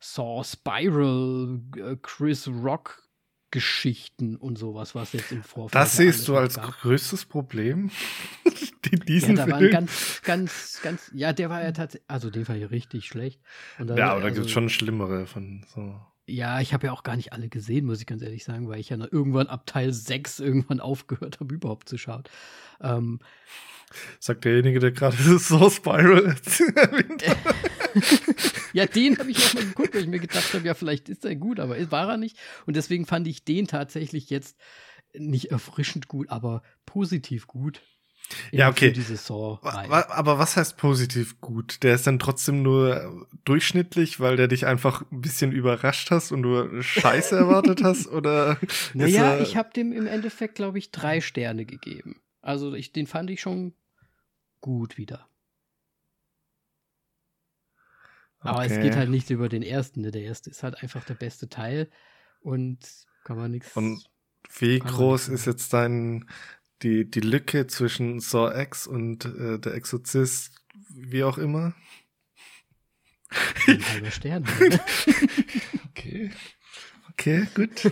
Saw Spiral, äh, Chris Rock Geschichten und sowas, was jetzt im Vorfeld. Das siehst du als gab. größtes Problem? diesen ja, da Film? Ganz, ganz, ganz, ja, der war ja tatsächlich, also den war ja richtig schlecht. Ja, aber also, da gibt es schon schlimmere von so. Ja, ich habe ja auch gar nicht alle gesehen, muss ich ganz ehrlich sagen, weil ich ja irgendwann ab Teil 6 irgendwann aufgehört habe, überhaupt zu schauen. Ähm, Sagt derjenige, der gerade so Spiral erwähnt Ja, den habe ich auch mal geguckt, weil ich mir gedacht habe, ja, vielleicht ist er gut, aber war er nicht. Und deswegen fand ich den tatsächlich jetzt nicht erfrischend gut, aber positiv gut. Ja, okay. aber was heißt positiv gut? Der ist dann trotzdem nur durchschnittlich, weil der dich einfach ein bisschen überrascht hast und du Scheiße erwartet hast? Oder naja, ich habe dem im Endeffekt, glaube ich, drei Sterne gegeben. Also ich, den fand ich schon gut wieder. Aber okay. es geht halt nicht über den ersten. Ne? Der erste ist halt einfach der beste Teil und kann man nichts. Und wie groß ist jetzt dein die, die Lücke zwischen Saw X und äh, der Exorzist, wie auch immer? Ein halber Stern. Okay. Okay, gut.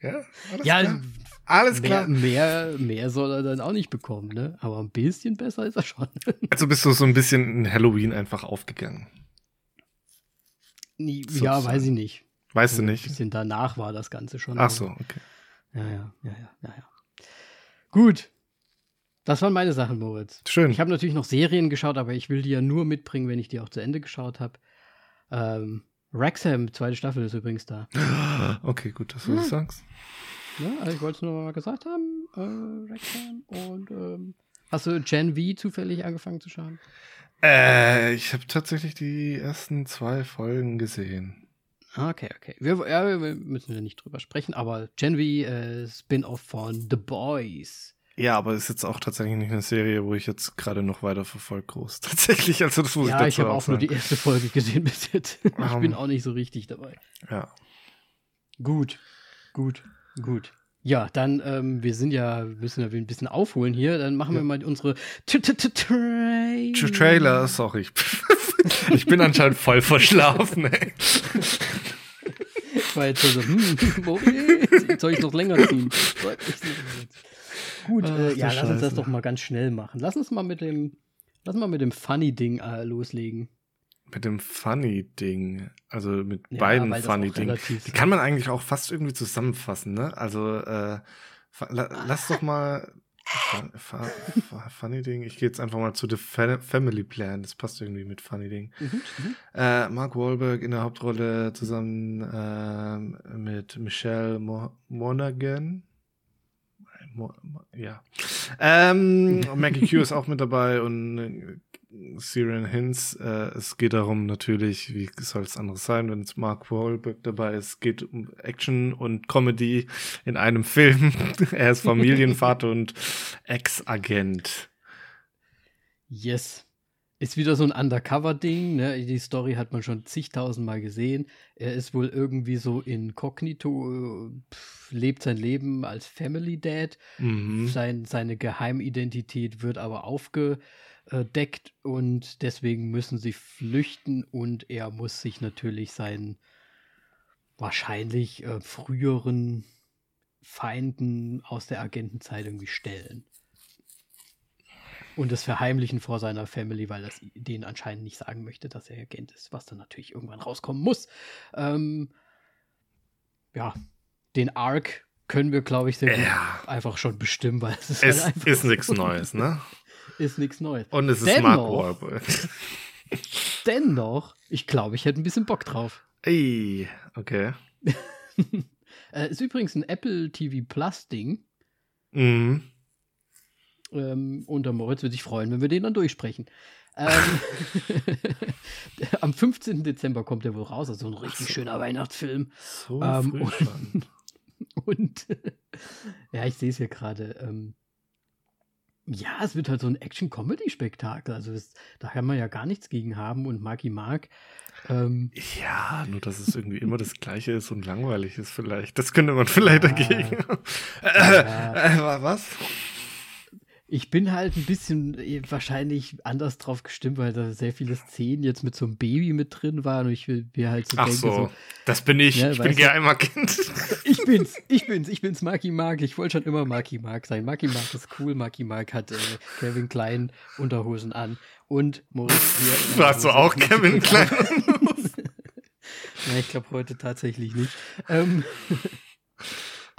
Ja, alles ja, klar. Alles klar. Mehr, mehr, mehr soll er dann auch nicht bekommen, ne? Aber ein bisschen besser ist er schon. also bist du so ein bisschen in Halloween einfach aufgegangen. Ja, weiß ich nicht. Weißt du nicht? Ein bisschen danach war das Ganze schon. Ach so, okay. Ja, ja, ja, ja, ja. Gut. Das waren meine Sachen, Moritz. Schön. Ich habe natürlich noch Serien geschaut, aber ich will die ja nur mitbringen, wenn ich die auch zu Ende geschaut habe. Ähm, Wrexham, zweite Staffel ist übrigens da. Okay, gut, dass du das sagst. Ja, also ich wollte es nur mal gesagt haben. Äh, Wrexham und ähm, hast du Gen V zufällig angefangen zu schauen? Äh, ich habe tatsächlich die ersten zwei Folgen gesehen. Okay, okay. Wir, ja, wir müssen ja nicht drüber sprechen, aber Gen V, äh, Spin-off von The Boys. Ja, aber ist jetzt auch tatsächlich nicht eine Serie, wo ich jetzt gerade noch weiter verfolge, groß. Tatsächlich, also das muss ja, ich dazu ich habe auch, auch nur die erste Folge gesehen bis jetzt. ich um, bin auch nicht so richtig dabei. Ja. Gut, gut, gut. Ja, dann, ähm, wir sind ja, müssen ja ein bisschen aufholen hier. Dann machen wir mal unsere Trailer. Sorry. Ich bin anscheinend voll verschlafen, ey. War jetzt so, hm, soll ich noch länger ziehen? Gut, äh, ja, lass uns das doch mal ganz schnell machen. Lass uns mal mit dem, lass mal mit dem Funny-Ding äh, loslegen. Mit dem Funny-Ding, also mit ja, beiden Funny-Dingen. Die kann man eigentlich auch fast irgendwie zusammenfassen, ne? Also, äh, lass doch mal Funny Ding. Ich gehe jetzt einfach mal zu The Family Plan. Das passt irgendwie mit Funny Ding. Mhm, mhm. äh, Mark Wahlberg in der Hauptrolle zusammen äh, mit Michelle Mo Monaghan. Mo ja. Ähm, Maggie Q ist auch mit dabei und äh, Syrian Hinz. Äh, es geht darum natürlich, wie soll es anderes sein, wenn es Mark Wahlberg dabei ist. Es geht um Action und Comedy in einem Film. er ist Familienvater und Ex-Agent. Yes. Ist wieder so ein Undercover-Ding, ne? Die Story hat man schon zigtausendmal gesehen. Er ist wohl irgendwie so inkognito, pf, lebt sein Leben als Family Dad. Mhm. Sein, seine Geheimidentität wird aber aufge, äh, deckt und deswegen müssen sie flüchten und er muss sich natürlich seinen wahrscheinlich äh, früheren Feinden aus der Agentenzeit irgendwie stellen. Und das verheimlichen vor seiner Family, weil das denen anscheinend nicht sagen möchte, dass er Agent ist, was dann natürlich irgendwann rauskommen muss. Ähm, ja, den Arc können wir, glaube ich, sehr ja. einfach schon bestimmen, weil es ist, es halt ist nichts Neues, ne? Ist nichts Neues. Und es ist dennoch, Mark Wahlberg. dennoch, ich glaube, ich hätte ein bisschen Bock drauf. Ey, okay. äh, ist übrigens ein Apple TV Plus Ding. Mhm. Ähm, und der Moritz würde sich freuen, wenn wir den dann durchsprechen. Ähm, am 15. Dezember kommt er wohl raus, also ein richtig so. schöner Weihnachtsfilm. So ähm, früh und, und ja, ich sehe es hier gerade. Ja, es wird halt so ein Action-Comedy-Spektakel. Also das, da kann man ja gar nichts gegen haben und Marky Mark. Ähm, ja, nur dass es irgendwie immer das Gleiche ist und langweilig ist vielleicht. Das könnte man vielleicht ja, dagegen. Ja. Äh, äh, was? Ich bin halt ein bisschen äh, wahrscheinlich anders drauf gestimmt, weil da sehr viele Szenen jetzt mit so einem Baby mit drin waren und ich will mir halt so Ach denke, so, so, das bin ich. Ja, ich bin gerne Kind. ich bin's, ich bin's, ich bin's Marky Mark. Ich wollte schon immer Marky Mark sein. Marky Mark ist cool. Marky Mark hat äh, Kevin Klein Unterhosen an und Moritz hier. Du hast so auch Kevin Klein. Ja, ich glaube heute tatsächlich nicht. Ähm,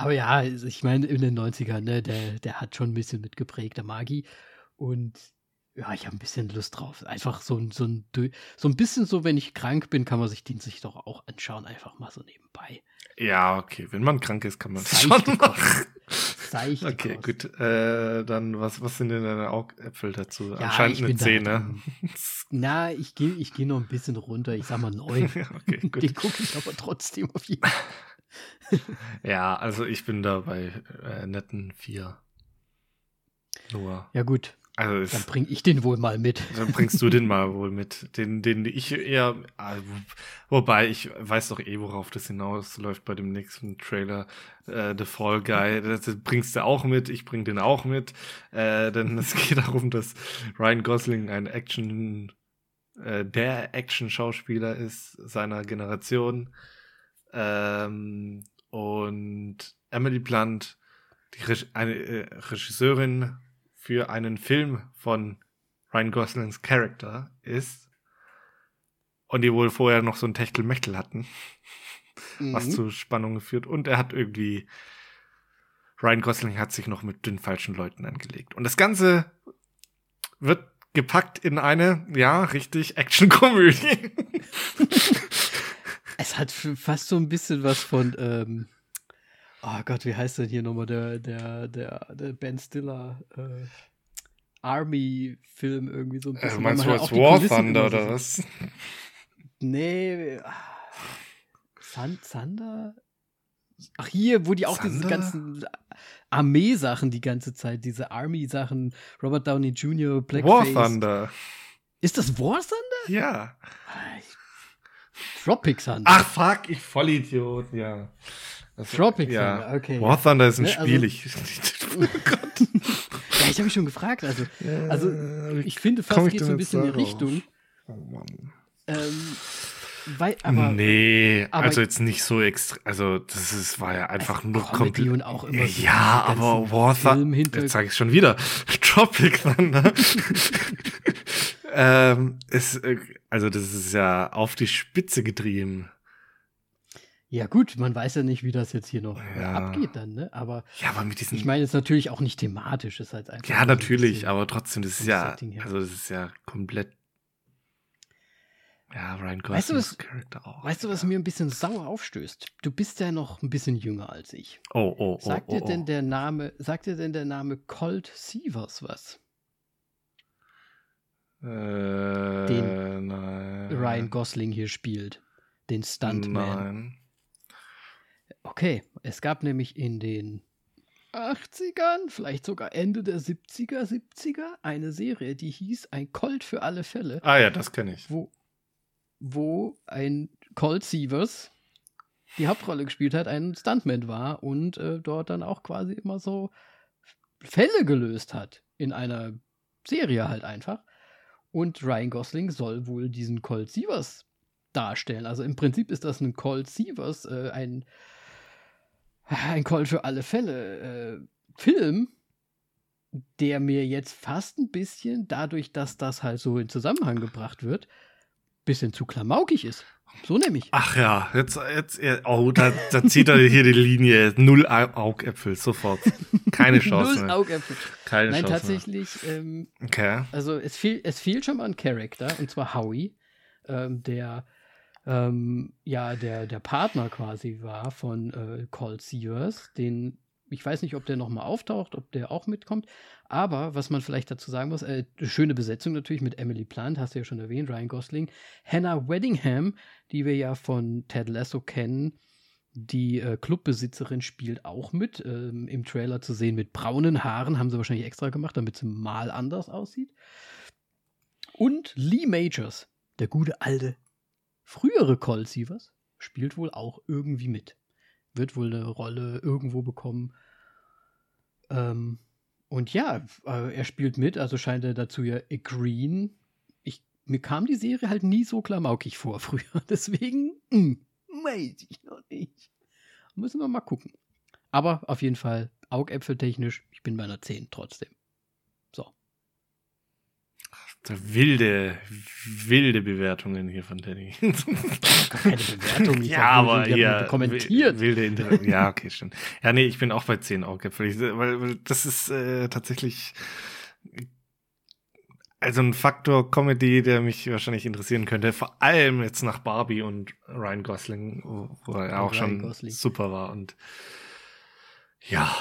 aber ja, also ich meine, in den 90ern, ne, der, der hat schon ein bisschen mitgeprägt, der Magi. Und ja, ich habe ein bisschen Lust drauf. Einfach so, ein- so, ein, so ein bisschen so, wenn ich krank bin, kann man sich den sich doch auch anschauen, einfach mal so nebenbei. Ja, okay. Wenn man krank ist, kann man Seichte schon machen. Seichte Okay, Kost. gut. Äh, dann, was, was sind denn deine Augäpfel dazu? Ja, Anscheinend eine bin da 10, halt ne? Na, ich gehe ich geh noch ein bisschen runter. Ich sag mal neun. ja, okay, gut. Den gucke ich aber trotzdem auf jeden Fall. Ja, also ich bin da bei äh, netten 4. Nur. Ja, gut. Also Dann bringe ich den wohl mal mit. dann bringst du den mal wohl mit. Den, den ich eher. wo- Wobei, ich weiß doch eh, worauf das hinausläuft bei dem nächsten Trailer. Äh, The Fall Guy. Das bringst du auch mit. Ich bring den auch mit. Äh, denn es geht darum, dass Ryan Gosling ein Action. Äh, der Action-Schauspieler ist seiner Generation. Ähm, und Emily Blunt, die Reg eine äh, Regisseurin für einen Film von Ryan Goslings Charakter ist. Und die wohl vorher noch so ein Techtelmechtel hatten, was Mhm. zu Spannung geführt. Und er hat irgendwie, Ryan Gosling hat sich noch mit den falschen Leuten angelegt. Und das Ganze wird gepackt in eine, ja, richtig Action-Komödie. Es hat fast so ein bisschen was von, ähm, oh Gott, wie heißt denn hier nochmal der, der, der, der Ben Stiller äh, Army-Film irgendwie so ein bisschen. Also weil meinst du als War Kulissen Thunder oder was? Nee, Sun, Thunder? Ach, hier, wo die auch diese Thunder? ganzen Armee-Sachen die ganze Zeit, diese Army-Sachen, Robert Downey Jr., War Blackface. Thunder. Ist das War Thunder? Ja. Ah, ich- Tropic Thunder. Ach fuck, ich Vollidiot, ja. Das, Tropic ja. Thunder, okay. War Thunder ist ein Ne, also- Spiel. Ich, Ja, ich habe mich schon gefragt. Also, also ich finde fast geht so ein bisschen in die? Richtung. Oh Mann. Ähm, weil, aber nee, aber- also jetzt nicht so extra. Also, das ist, war ja einfach Also nur komplett. und auch immer so ja, aber War Thunder. Jetzt sage ich schon wieder. Tropic Thunder. ähm, ist, äh, also, das ist ja auf die Spitze getrieben. ja gut, man weiß ja nicht, wie das jetzt hier noch äh, Ja. abgeht dann, ne? Aber Ja, aber mit diesen. ich meine jetzt natürlich auch nicht thematisch, ist halt einfach. ja, ein natürlich, bisschen- aber trotzdem, das ist ja. Also, das ist ja komplett. Ja, Ryan Goslings Weißt du, was- Charakter auch. Weißt du, was mir ein bisschen sauer aufstößt? Du bist ja noch ein bisschen jünger als ich. Oh, oh, oh. Sagt oh, dir oh. denn der Name, sagt dir denn der Name Colt Sievers was? Äh, Den nein. Ryan Gosling hier spielt. Den Stuntman. Nein. Okay, es gab nämlich in den 80ern, vielleicht sogar Ende der 70er, 70er, eine Serie, die hieß Ein Colt für alle Fälle, Ah ja, das kenne ich. wo, wo ein Colt Sievers die Hauptrolle gespielt hat, ein Stuntman war und äh, dort dann auch quasi immer so Fälle gelöst hat. In einer Serie halt einfach. Und Ryan Gosling soll wohl diesen Colt Sievers darstellen. Also im Prinzip ist das ein Colt Sievers, äh, ein, ein Colt für alle Fälle äh, Film, der mir jetzt fast ein bisschen, dadurch, dass das halt so in Zusammenhang gebracht wird, bisschen zu klamaukig ist. So nämlich. Ach ja, jetzt, jetzt, oh, da, da zieht er hier die Linie. Null Au- Augäpfel, sofort. Keine Chance. Null mehr. Augäpfel. Keine Nein, Chance. tatsächlich, ähm. Okay. also es, fehl, es fehlt schon mal ein Charakter, und zwar Howie, ähm, der ähm, ja der, der Partner quasi war von äh, Colt Sears, den ich weiß nicht, ob der nochmal auftaucht, ob der auch mitkommt, aber was man vielleicht dazu sagen muss, äh, schöne Besetzung natürlich mit Emily Plant, hast du ja schon erwähnt, Ryan Gosling, Hannah Weddingham, die wir ja von Ted Lasso kennen, die äh, Clubbesitzerin spielt auch mit, ähm, im Trailer zu sehen mit braunen Haaren, haben sie wahrscheinlich extra gemacht, damit sie mal anders aussieht. Und Lee Majors, der gute alte, frühere Colt Sievers, spielt wohl auch irgendwie mit. Wird wohl eine Rolle irgendwo bekommen. Ähm, Und ja, äh, er spielt mit, also scheint er dazu ja green. Ich, mir kam die Serie halt nie so klamaukig vor früher. Deswegen, mh, hm, weiß ich noch nicht. Müssen wir mal gucken. Aber auf jeden Fall augäpfeltechnisch, ich bin bei einer 10 trotzdem. Wilde, wilde Bewertungen hier von Danny. Keine Bewertung, ich ja, aber hier kommentiert. Wilde Inter ja, okay, stimmt. Ja, nee, ich bin auch bei 10 Augäpfel, weil das ist äh, tatsächlich also ein Faktor Comedy, der mich wahrscheinlich interessieren könnte, vor allem jetzt nach Barbie und Ryan Gosling, wo er auch Ryan schon Gosling. super war und ja.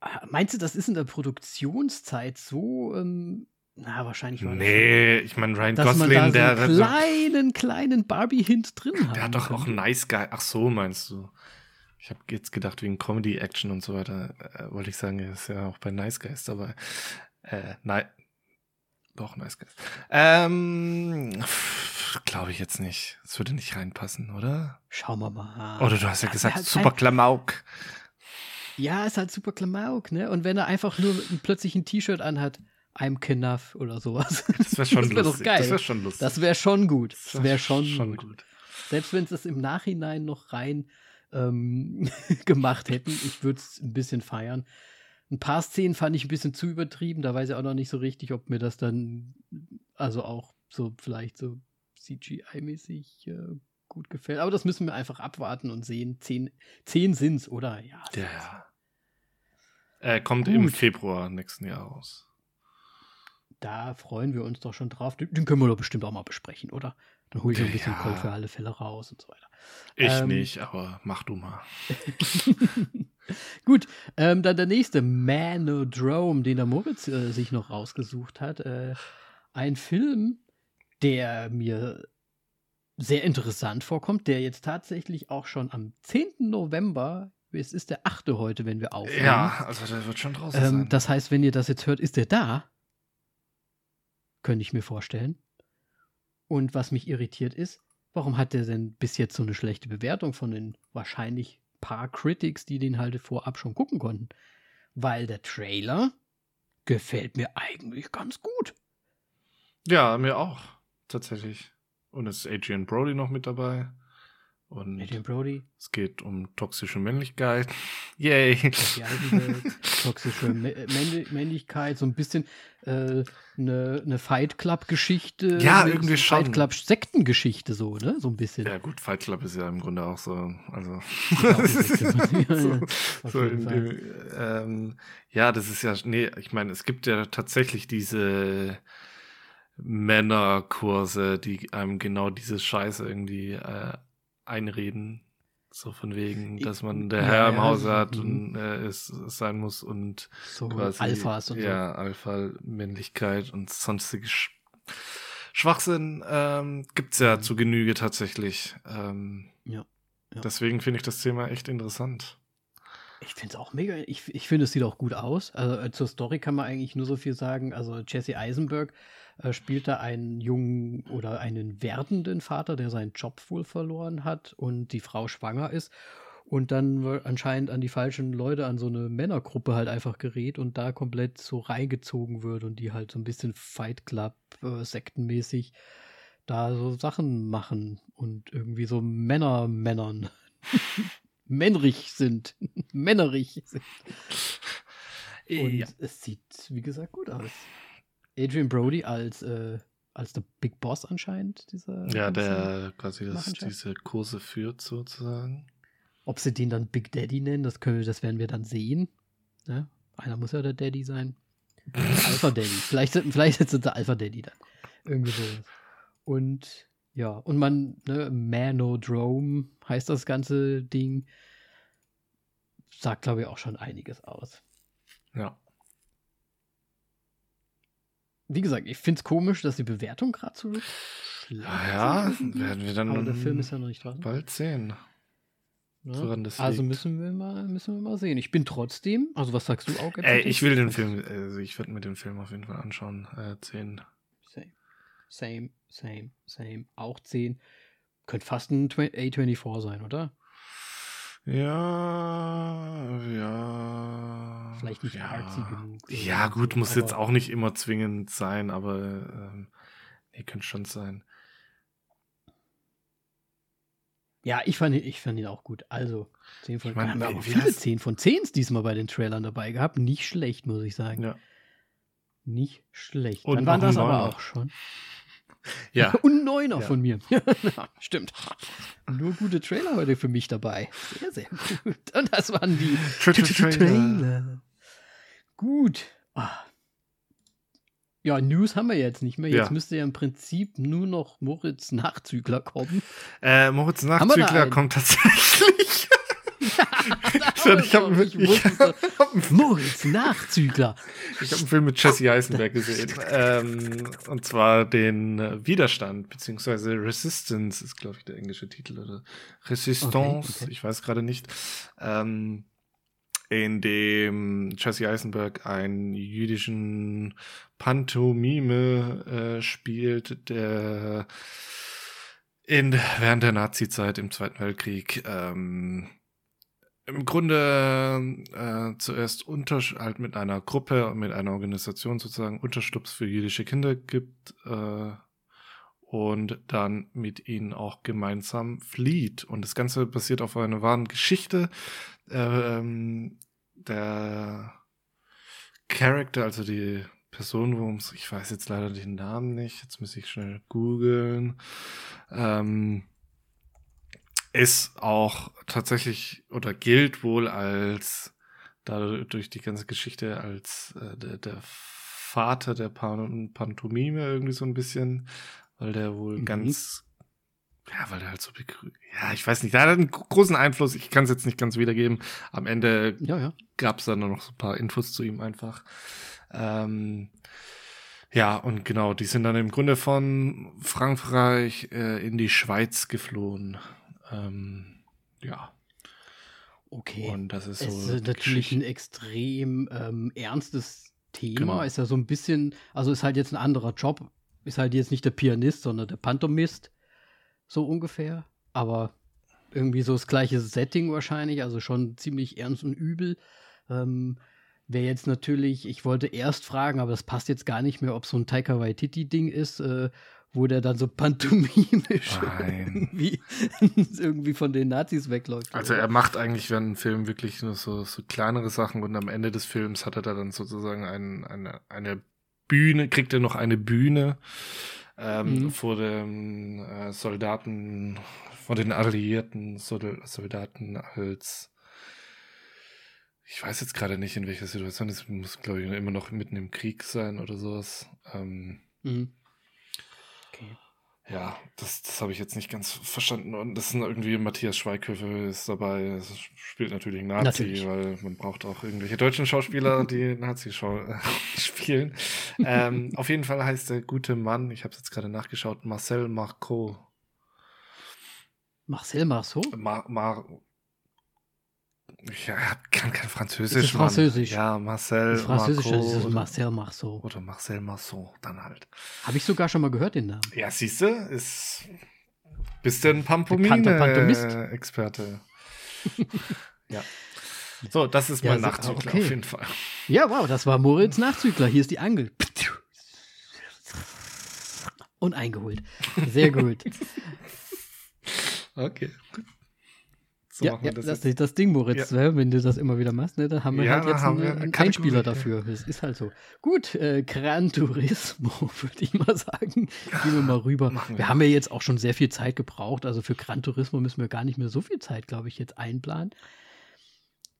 Ah, meinst du, das ist in der Produktionszeit so? Ähm, na, wahrscheinlich war Nee, ich meine, Ryan dass Gosling, man da so einen der. kleinen, kleinen Barbie-Hint drin hat. Der hat doch auch Nice Guy. Ach so, meinst du? Ich habe jetzt gedacht, wegen Comedy, Action und so weiter, äh, wollte ich sagen, er ist ja auch bei Nice Guys dabei. Äh, nein. Doch, Nice Guys. Ähm, glaube ich jetzt nicht. Das würde nicht reinpassen, oder? Schauen wir mal. Oder du hast ja gesagt, super Klamauk. Ja, ist halt super Klamauk, ne? Und wenn er einfach nur plötzlich ein T-Shirt anhat, I'm Knuff oder sowas. Das wäre schon das wär lustig. Geil. Das wäre schon lustig. Das wäre schon gut. Das wäre schon, schon gut. gut. Selbst wenn sie es im Nachhinein noch rein ähm, gemacht hätten, ich würde es ein bisschen feiern. Ein paar Szenen fand ich ein bisschen zu übertrieben. Da weiß ich auch noch nicht so richtig, ob mir das dann, also auch so vielleicht so CGI-mäßig äh, gut gefällt. Aber das müssen wir einfach abwarten und sehen. Zehn, zehn sind's, oder? Ja. Ja. Er kommt gut. im Februar nächsten Jahr raus. Da freuen wir uns doch schon drauf. Den können wir doch bestimmt auch mal besprechen, oder? Dann hole ich ja, ein bisschen Cold für alle Fälle raus und so weiter. Ich ähm, nicht, aber mach du mal. Gut, ähm, dann der nächste, Manodrome, den der Moritz äh, sich noch rausgesucht hat. Äh, ein Film, der mir sehr interessant vorkommt, der jetzt tatsächlich auch schon am 10. November, es ist der 8. heute, wenn wir aufnehmen. Ja, also der wird schon draußen ähm, sein. Das heißt, wenn ihr das jetzt hört, ist der da. Könnte ich mir vorstellen. Und was mich irritiert ist, warum hat der denn bis jetzt so eine schlechte Bewertung von den wahrscheinlich paar Critics, die den halt vorab schon gucken konnten? Weil der Trailer gefällt mir eigentlich ganz gut. Ja, mir auch, tatsächlich. Und es ist Adrian Brody noch mit dabei. Und Adrian Brody. Es geht um toxische Männlichkeit. Yay. toxische Männlichkeit, so ein bisschen äh, eine, eine Fight Club-Geschichte. Ja, irgendwie schon. Fight Club-Sektengeschichte, so, ne? So ein bisschen. Ja, gut, Fight Club ist ja im Grunde auch so. Also. so, so dem, ähm, ja, das ist ja. Nee, ich meine, es gibt ja tatsächlich diese Männerkurse, die einem genau diese Scheiße irgendwie äh, einreden. So von wegen, dass man der ja, Herr im Hause hat und äh, es, es, sein muss und so quasi, Alphas und ja, so. Alpha-Männlichkeit und sonstige Sch Schwachsinn ähm, gibt's ja zu Genüge tatsächlich. Ähm, ja, ja. Deswegen finde ich das Thema echt interessant. Ich finde es auch mega. Ich, ich finde, es sieht auch gut aus. Also äh, zur Story kann man eigentlich nur so viel sagen. Also Jesse Eisenberg äh, spielt da einen jungen oder einen werdenden Vater, der seinen Job wohl verloren hat und die Frau schwanger ist und dann anscheinend an die falschen Leute, an so eine Männergruppe halt einfach gerät und da komplett so reingezogen wird und die halt so ein bisschen Fight Club äh, sektenmäßig da so Sachen machen und irgendwie so Männer Männern männrig sind, männerig sind. Und ja. es sieht, wie gesagt, gut aus. Adrian Brody als, äh, als der Big Boss anscheinend, dieser. Ja, der quasi das, diese Kurse führt, sozusagen. Ob sie den dann Big Daddy nennen, das, können, das werden wir dann sehen. Ne? Einer muss ja der Daddy sein. Alpha Daddy. Vielleicht, vielleicht ist es der Alpha Daddy dann. Irgendwie so. Und ja, und man, ne, Manodrome heißt das ganze Ding. Sagt, glaube ich, auch schon einiges aus. Ja wie gesagt, ich finde es komisch, dass die Bewertung gerade so schlecht Ja, werden wir dann Aber der Film ist ja noch nicht dran. bald sehen. Ja. also müssen wir mal müssen wir mal sehen. Ich bin trotzdem, also was sagst du auch? Ey, ich will den Film, also ich werde mir den Film auf jeden Fall anschauen. Äh, 10. Same, same, same, same. Auch 10. Könnte fast ein A24 sein, oder? Ja, ja. vielleicht nicht ja. artsy genug. Ja, gut, muss aber, jetzt auch nicht immer zwingend sein, aber ähm, nee, könnte schon sein. Ja, ich fand, ihn, ich fand ihn auch gut. Also, 10 von Ich mein, haben wir wie- aber viele heißt- 10 von 10 diesmal bei den Trailern dabei gehabt. Nicht schlecht, muss ich sagen. Ja. Nicht schlecht. Und Dann waren das aber auch schon. Ja, Und Neuner Ja. von mir. Stimmt. Nur gute Trailer heute für mich dabei. Sehr, sehr gut. Und das waren die Trailer. Gut. Ah. Ja, News haben wir jetzt nicht mehr. Jetzt Ja. müsste ja im Prinzip nur noch Moritz Nachzügler kommen. Äh, Moritz Nachzügler kommt tatsächlich. Ich habe Also, Ich hab, einen- Moritz Nachzügler. ich hab einen Film mit Jesse Eisenberg gesehen. ähm, und zwar den äh, Widerstand, beziehungsweise Resistance ist, glaube ich, der englische Titel. Oder Resistance, Okay, okay. ich weiß gerade nicht. Ähm, in dem Jesse Eisenberg einen jüdischen Pantomime äh, spielt, der in, während der Nazi-Zeit im Zweiten Weltkrieg ähm, im Grunde äh, zuerst unter, halt mit einer Gruppe und mit einer Organisation sozusagen Unterstupps für jüdische Kinder gibt äh, und dann mit ihnen auch gemeinsam flieht. Und das Ganze basiert auf einer wahren Geschichte. Ähm, der Character, also die Person, worum es, ich weiß jetzt leider den Namen nicht, jetzt muss ich schnell googeln, ähm, ist auch tatsächlich oder gilt wohl als dadurch die ganze Geschichte als äh, der, der Vater der Pan Pantomime irgendwie so ein bisschen, weil der wohl Mhm. ganz ja, weil der halt so ja, ich weiß nicht, der hat einen großen Einfluss, ich kann es jetzt nicht ganz wiedergeben. Am Ende Ja, ja. gab es dann noch so ein paar Infos zu ihm einfach. Ähm, ja, und genau, die sind dann im Grunde von Frankreich äh, in die Schweiz geflohen. Ähm, ja, Okay. und das ist es so. ist die natürlich ein extrem ähm, ernstes Thema. Genau. Ist ja so ein bisschen, also ist halt jetzt ein anderer Job. Ist halt jetzt nicht der Pianist, sondern der Pantomist. So ungefähr. Aber irgendwie so das gleiche Setting wahrscheinlich. Also schon ziemlich ernst und übel. Ähm, Wäre jetzt natürlich, ich wollte erst fragen, aber das passt jetzt gar nicht mehr, ob so ein Taika Waititi-Ding ist, äh, wo der dann so pantomimisch irgendwie, irgendwie von den Nazis wegläuft. Also oder? er macht eigentlich während dem Film wirklich nur so, so kleinere Sachen und am Ende des Films hat er da dann sozusagen ein, eine, eine Bühne, kriegt er noch eine Bühne ähm, Mhm. vor den äh, Soldaten, vor den alliierten Sol Soldaten als ich weiß jetzt gerade nicht, in welcher Situation es muss, glaube ich, immer noch mitten im Krieg sein oder sowas. Ähm, Mhm. Ja, das, das habe ich jetzt nicht ganz verstanden. Und das ist irgendwie Matthias Schweighöfer ist dabei. Das spielt natürlich Nazi, Natürlich. weil man braucht auch irgendwelche deutschen Schauspieler, die Nazi spielen. ähm, auf jeden Fall heißt der gute Mann, ich habe es jetzt gerade nachgeschaut, Marcel Marceau. Marcel Marceau? Mar, Mar ja, er kann kein Französisch. Ist das Mann. Französisch? Ja, Marcel Das Französische Marceau ist Marcel Marceau. oder Marcel Marceau, dann halt. Habe ich sogar schon mal gehört, den Namen. Ja, siehst du, ist. Bist du ein. Pantomime-Experte? ja. So, das ist Ja, mein so- Nachzügler okay. auf jeden Fall. Ja, wow, das war Moritz Nachzügler. Hier ist die Angel. Und eingeholt. Sehr gut. Okay. So ja, machen ja das, das, ist das Ding, Moritz. ne? Wenn du das immer wieder machst, ne, dann haben wir Ja, halt jetzt einen, wir eine einen Einspieler ja. dafür. Das ist halt so. Gut, äh, Gran Turismo, würde ich mal sagen. Gehen wir mal rüber. Wir wir. haben ja jetzt auch schon sehr viel Zeit gebraucht. Also für Gran Turismo müssen wir gar nicht mehr so viel Zeit, glaube ich, jetzt einplanen.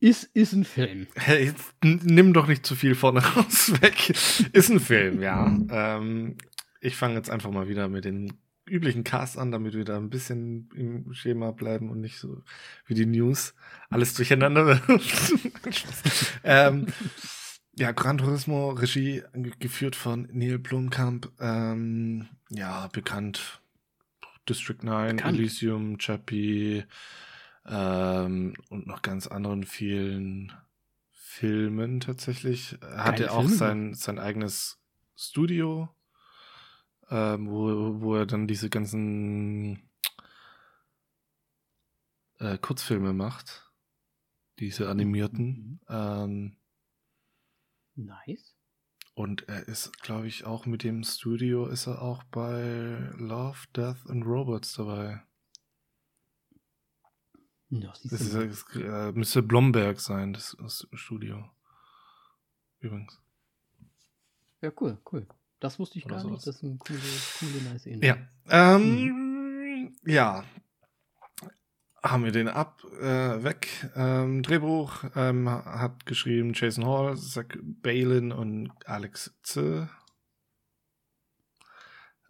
Ist, ist ein Film. Hey, jetzt nimm doch nicht zu viel vorne raus weg. Ist ein Film, ja. ähm, ich fange jetzt einfach mal wieder mit den üblichen Cast an, damit wir da ein bisschen im Schema bleiben und nicht so wie die News alles durcheinander ähm, ja, Gran Turismo, Regie ge- geführt von Neil Blomkamp. Ähm, ja, bekannt. District 9, Bekannt. Elysium, Chappie ähm, und noch ganz anderen vielen Filmen tatsächlich. Er hatte auch Filme. sein, sein eigenes Studio, ähm, wo, wo er dann diese ganzen äh, Kurzfilme macht. Diese animierten. Mhm. Ähm, Nice. Und er ist, glaube ich, auch mit dem Studio ist er auch bei Love, Death and Robots dabei. Ja, Das, ist, das äh, müsste Blomberg sein, das, das Studio. Übrigens. Ja, cool, cool. Das wusste ich gar sowas. nicht. Das ist eine coole, coole, nice Info. Ja. Ähm, Ja. Haben wir den ab, äh, weg. Ähm, Drehbuch ähm, hat geschrieben Jason Hall, Zach Balin und Alex Z.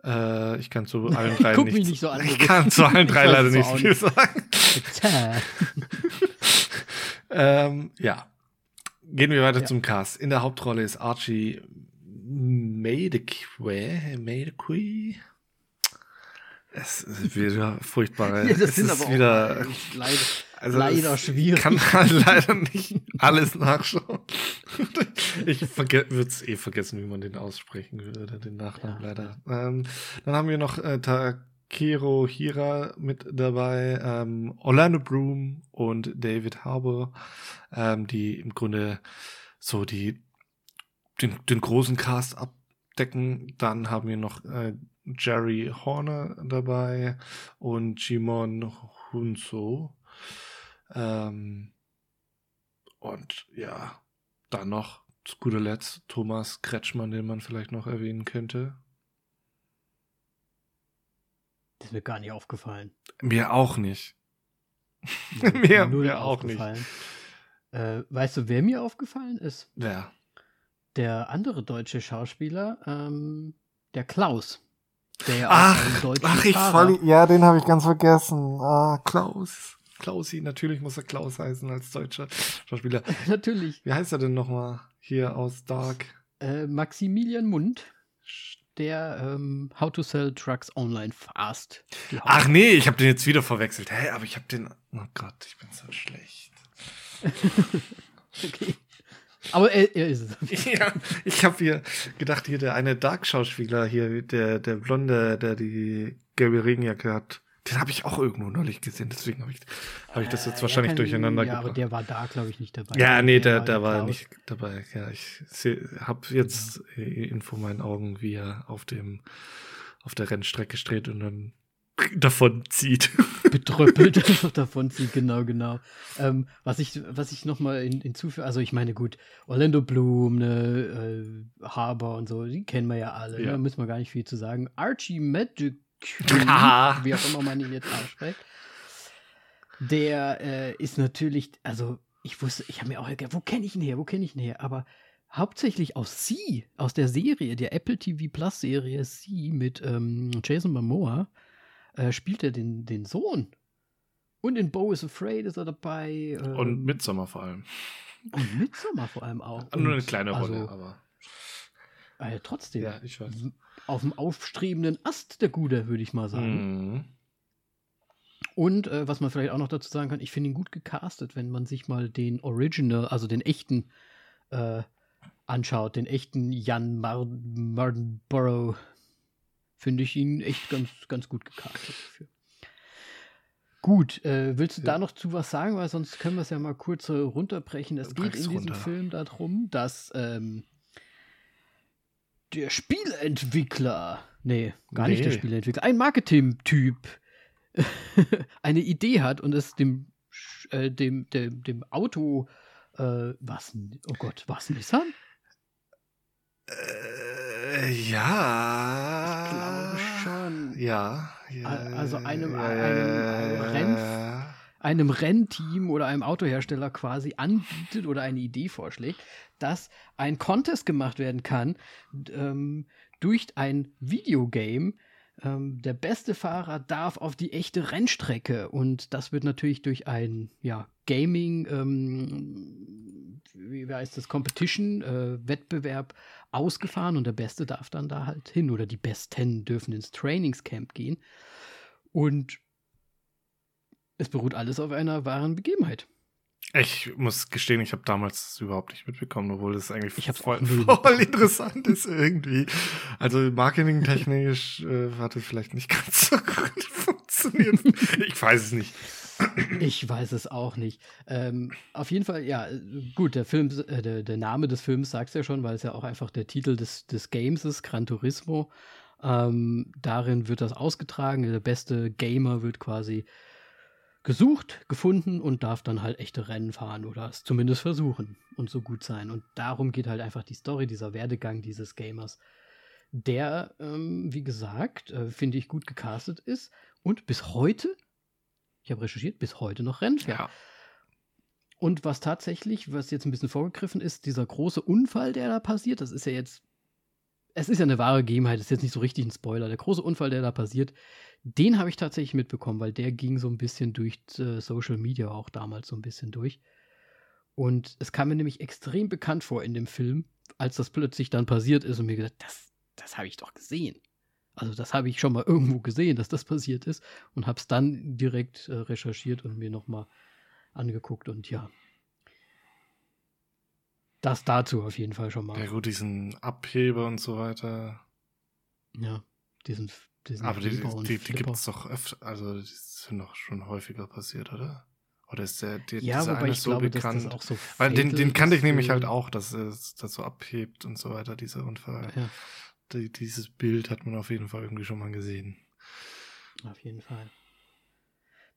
Äh, ich kann zu allen drei Guck nicht, mich nicht so an, Ich kann zu allen drei leider nicht viel sagen. Ähm, ja. Gehen wir weiter Ja. zum Cast. In der Hauptrolle ist Archie Maideque. Maideque. Es ist wieder furchtbar. Ja, das es sind ist aber auch wieder leider, also leider schwierig. kann halt leider nicht alles nachschauen. Ich würde es eh vergessen, wie man den aussprechen würde, den Nachnamen Ja. leider. Ähm, dann haben wir noch äh, Takero Hira mit dabei, ähm, Orlando Bloom und David Harbour, ähm, die im Grunde so die den, den großen Cast abdecken. Dann haben wir noch äh, Jerry Horner dabei und Jimon Hunso. Ähm, und ja, dann noch zu guter Letzt Thomas Kretschmann, den man vielleicht noch erwähnen könnte. Das ist mir gar nicht aufgefallen. Mir auch nicht. Mir Mir- auch nicht. Äh, weißt du, wer mir aufgefallen ist? Wer? Der andere deutsche Schauspieler, ähm, der Klaus. Der ja Ach, ach, ich voll, ja, den habe ich ganz vergessen. Ah, Klaus. Klausi, natürlich muss er Klaus heißen als deutscher Schauspieler. Natürlich. Wie heißt er denn nochmal hier aus Dark? Äh, Maximilian Mund, der ähm, How to Sell Trucks Online Fast. Ach nee, ich habe den jetzt wieder verwechselt. Hä, aber ich habe den. Oh Gott, ich bin so schlecht. Okay. Aber er, er ist es. ja, ich habe hier gedacht, hier der eine Dark-Schauspieler hier, der, der Blonde, der die gelbe Regenjacke hat, den habe ich auch irgendwo neulich gesehen. Deswegen habe ich, hab ich das jetzt Äh, wahrscheinlich ja, kann- durcheinander Ja, aber gebracht. der war da, glaube ich, nicht dabei. ja, nee, der, war der der war nicht dabei. Ja, ich habe jetzt äh, Info in meinen Augen, wie er auf dem auf der Rennstrecke steht und dann davon zieht. betröppelt davon zieht, genau, genau. Ähm, was ich, was ich nochmal hin, hinzufüge, also ich meine, gut, Orlando Bloom, ne, äh, Harbour und so, die kennen wir ja alle, Ja. ne, da müssen wir gar nicht viel zu sagen. Archie Magic, wie auch immer man ihn jetzt ausspricht, der äh, ist natürlich, also ich wusste, ich habe mir auch gedacht, wo kenne ich ihn her, wo kenne ich ihn her, aber hauptsächlich aus Sie, aus der Serie, der Apple TV Plus Serie Sie mit ähm, Jason Momoa, äh, spielt er den, den Sohn. Und in Bo is Afraid ist er dabei. ähm, und Midsommar vor allem. Und Midsommar vor allem auch. Nur eine Und kleine Rolle, also, aber. Äh, trotzdem. Ja, ich weiß. Auf dem aufstrebenden Ast der Gude, würde ich mal sagen. Mhm. Und äh, was man vielleicht auch noch dazu sagen kann, ich finde ihn gut gecastet, wenn man sich mal den Original, also den echten, äh, anschaut, den echten Jan Mar Mardenborough, finde ich ihn echt ganz, ganz gut gecastet dafür. Gut, äh, willst du da Ja. noch zu was sagen, weil sonst können wir es ja mal kurz äh, runterbrechen. Es geht in diesem runter. Film darum, dass ähm, der Spielentwickler, nee, gar nicht der Nee. Spielentwickler, ein Marketing-Typ eine Idee hat und es dem, äh, dem, dem, dem Auto, äh, was, oh Gott, was Nissan? Äh, ja. Ich glaube schon. Ja. ja Also einem- ja, einem- einem Renn- einem Rennteam oder einem Autohersteller quasi anbietet oder eine Idee vorschlägt, dass ein Contest gemacht werden kann ähm, durch ein Videogame. Ähm, der beste Fahrer darf auf die echte Rennstrecke und das wird natürlich durch ein ja, Gaming, ähm, wie heißt das, Competition, äh, Wettbewerb ausgefahren und der Beste darf dann da halt hin oder die Besten dürfen ins Trainingscamp gehen. Und es beruht alles auf einer wahren Begebenheit. Ich muss gestehen, ich habe damals überhaupt nicht mitbekommen, obwohl das eigentlich Ich voll, voll interessant ist irgendwie. Also marketingtechnisch äh, hat es vielleicht nicht ganz so gut funktioniert. Ich weiß es nicht. Ich weiß es auch nicht. Ähm, auf jeden Fall, ja, gut, der Film, äh, der, der, Name des Films sagt es ja schon, weil es ja auch einfach der Titel des, des Games ist, Gran Turismo. Ähm, darin wird das ausgetragen. Der beste Gamer wird quasi gesucht, gefunden und darf dann halt echte Rennen fahren oder es zumindest versuchen und so gut sein. Und darum geht halt einfach die Story, dieser Werdegang dieses Gamers, der, ähm, wie gesagt, äh, finde ich gut gecastet ist und bis heute, ich habe recherchiert, bis heute noch Rennen fährt. Ja. Und was tatsächlich, was jetzt ein bisschen vorgegriffen ist, dieser große Unfall, der da passiert, das ist ja jetzt, es ist ja eine wahre Gegebenheit, das ist jetzt nicht so richtig ein Spoiler. Der große Unfall, der da passiert, den habe ich tatsächlich mitbekommen, weil der ging so ein bisschen durch äh, Social Media auch damals so ein bisschen durch. Und es kam mir nämlich extrem bekannt vor in dem Film, als das plötzlich dann passiert ist und mir gesagt, das, das habe ich doch gesehen. Also das habe ich schon mal irgendwo gesehen, dass das passiert ist und habe es dann direkt äh, recherchiert und mir nochmal angeguckt und ja. Das dazu auf jeden Fall schon mal. Ja gut, diesen Abheber und so weiter. Ja, diesen diesen Aber die, die, die gibt es doch öfter, also die sind doch schon häufiger passiert, oder? Oder ist der, die, ja, dieser eine so glaube, bekannt? Dass das so Weil den, den kannte ich nämlich halt auch, dass es das so abhebt und so weiter, dieser Unfall. Ja. Die, dieses Bild hat man auf jeden Fall irgendwie schon mal gesehen. Auf jeden Fall.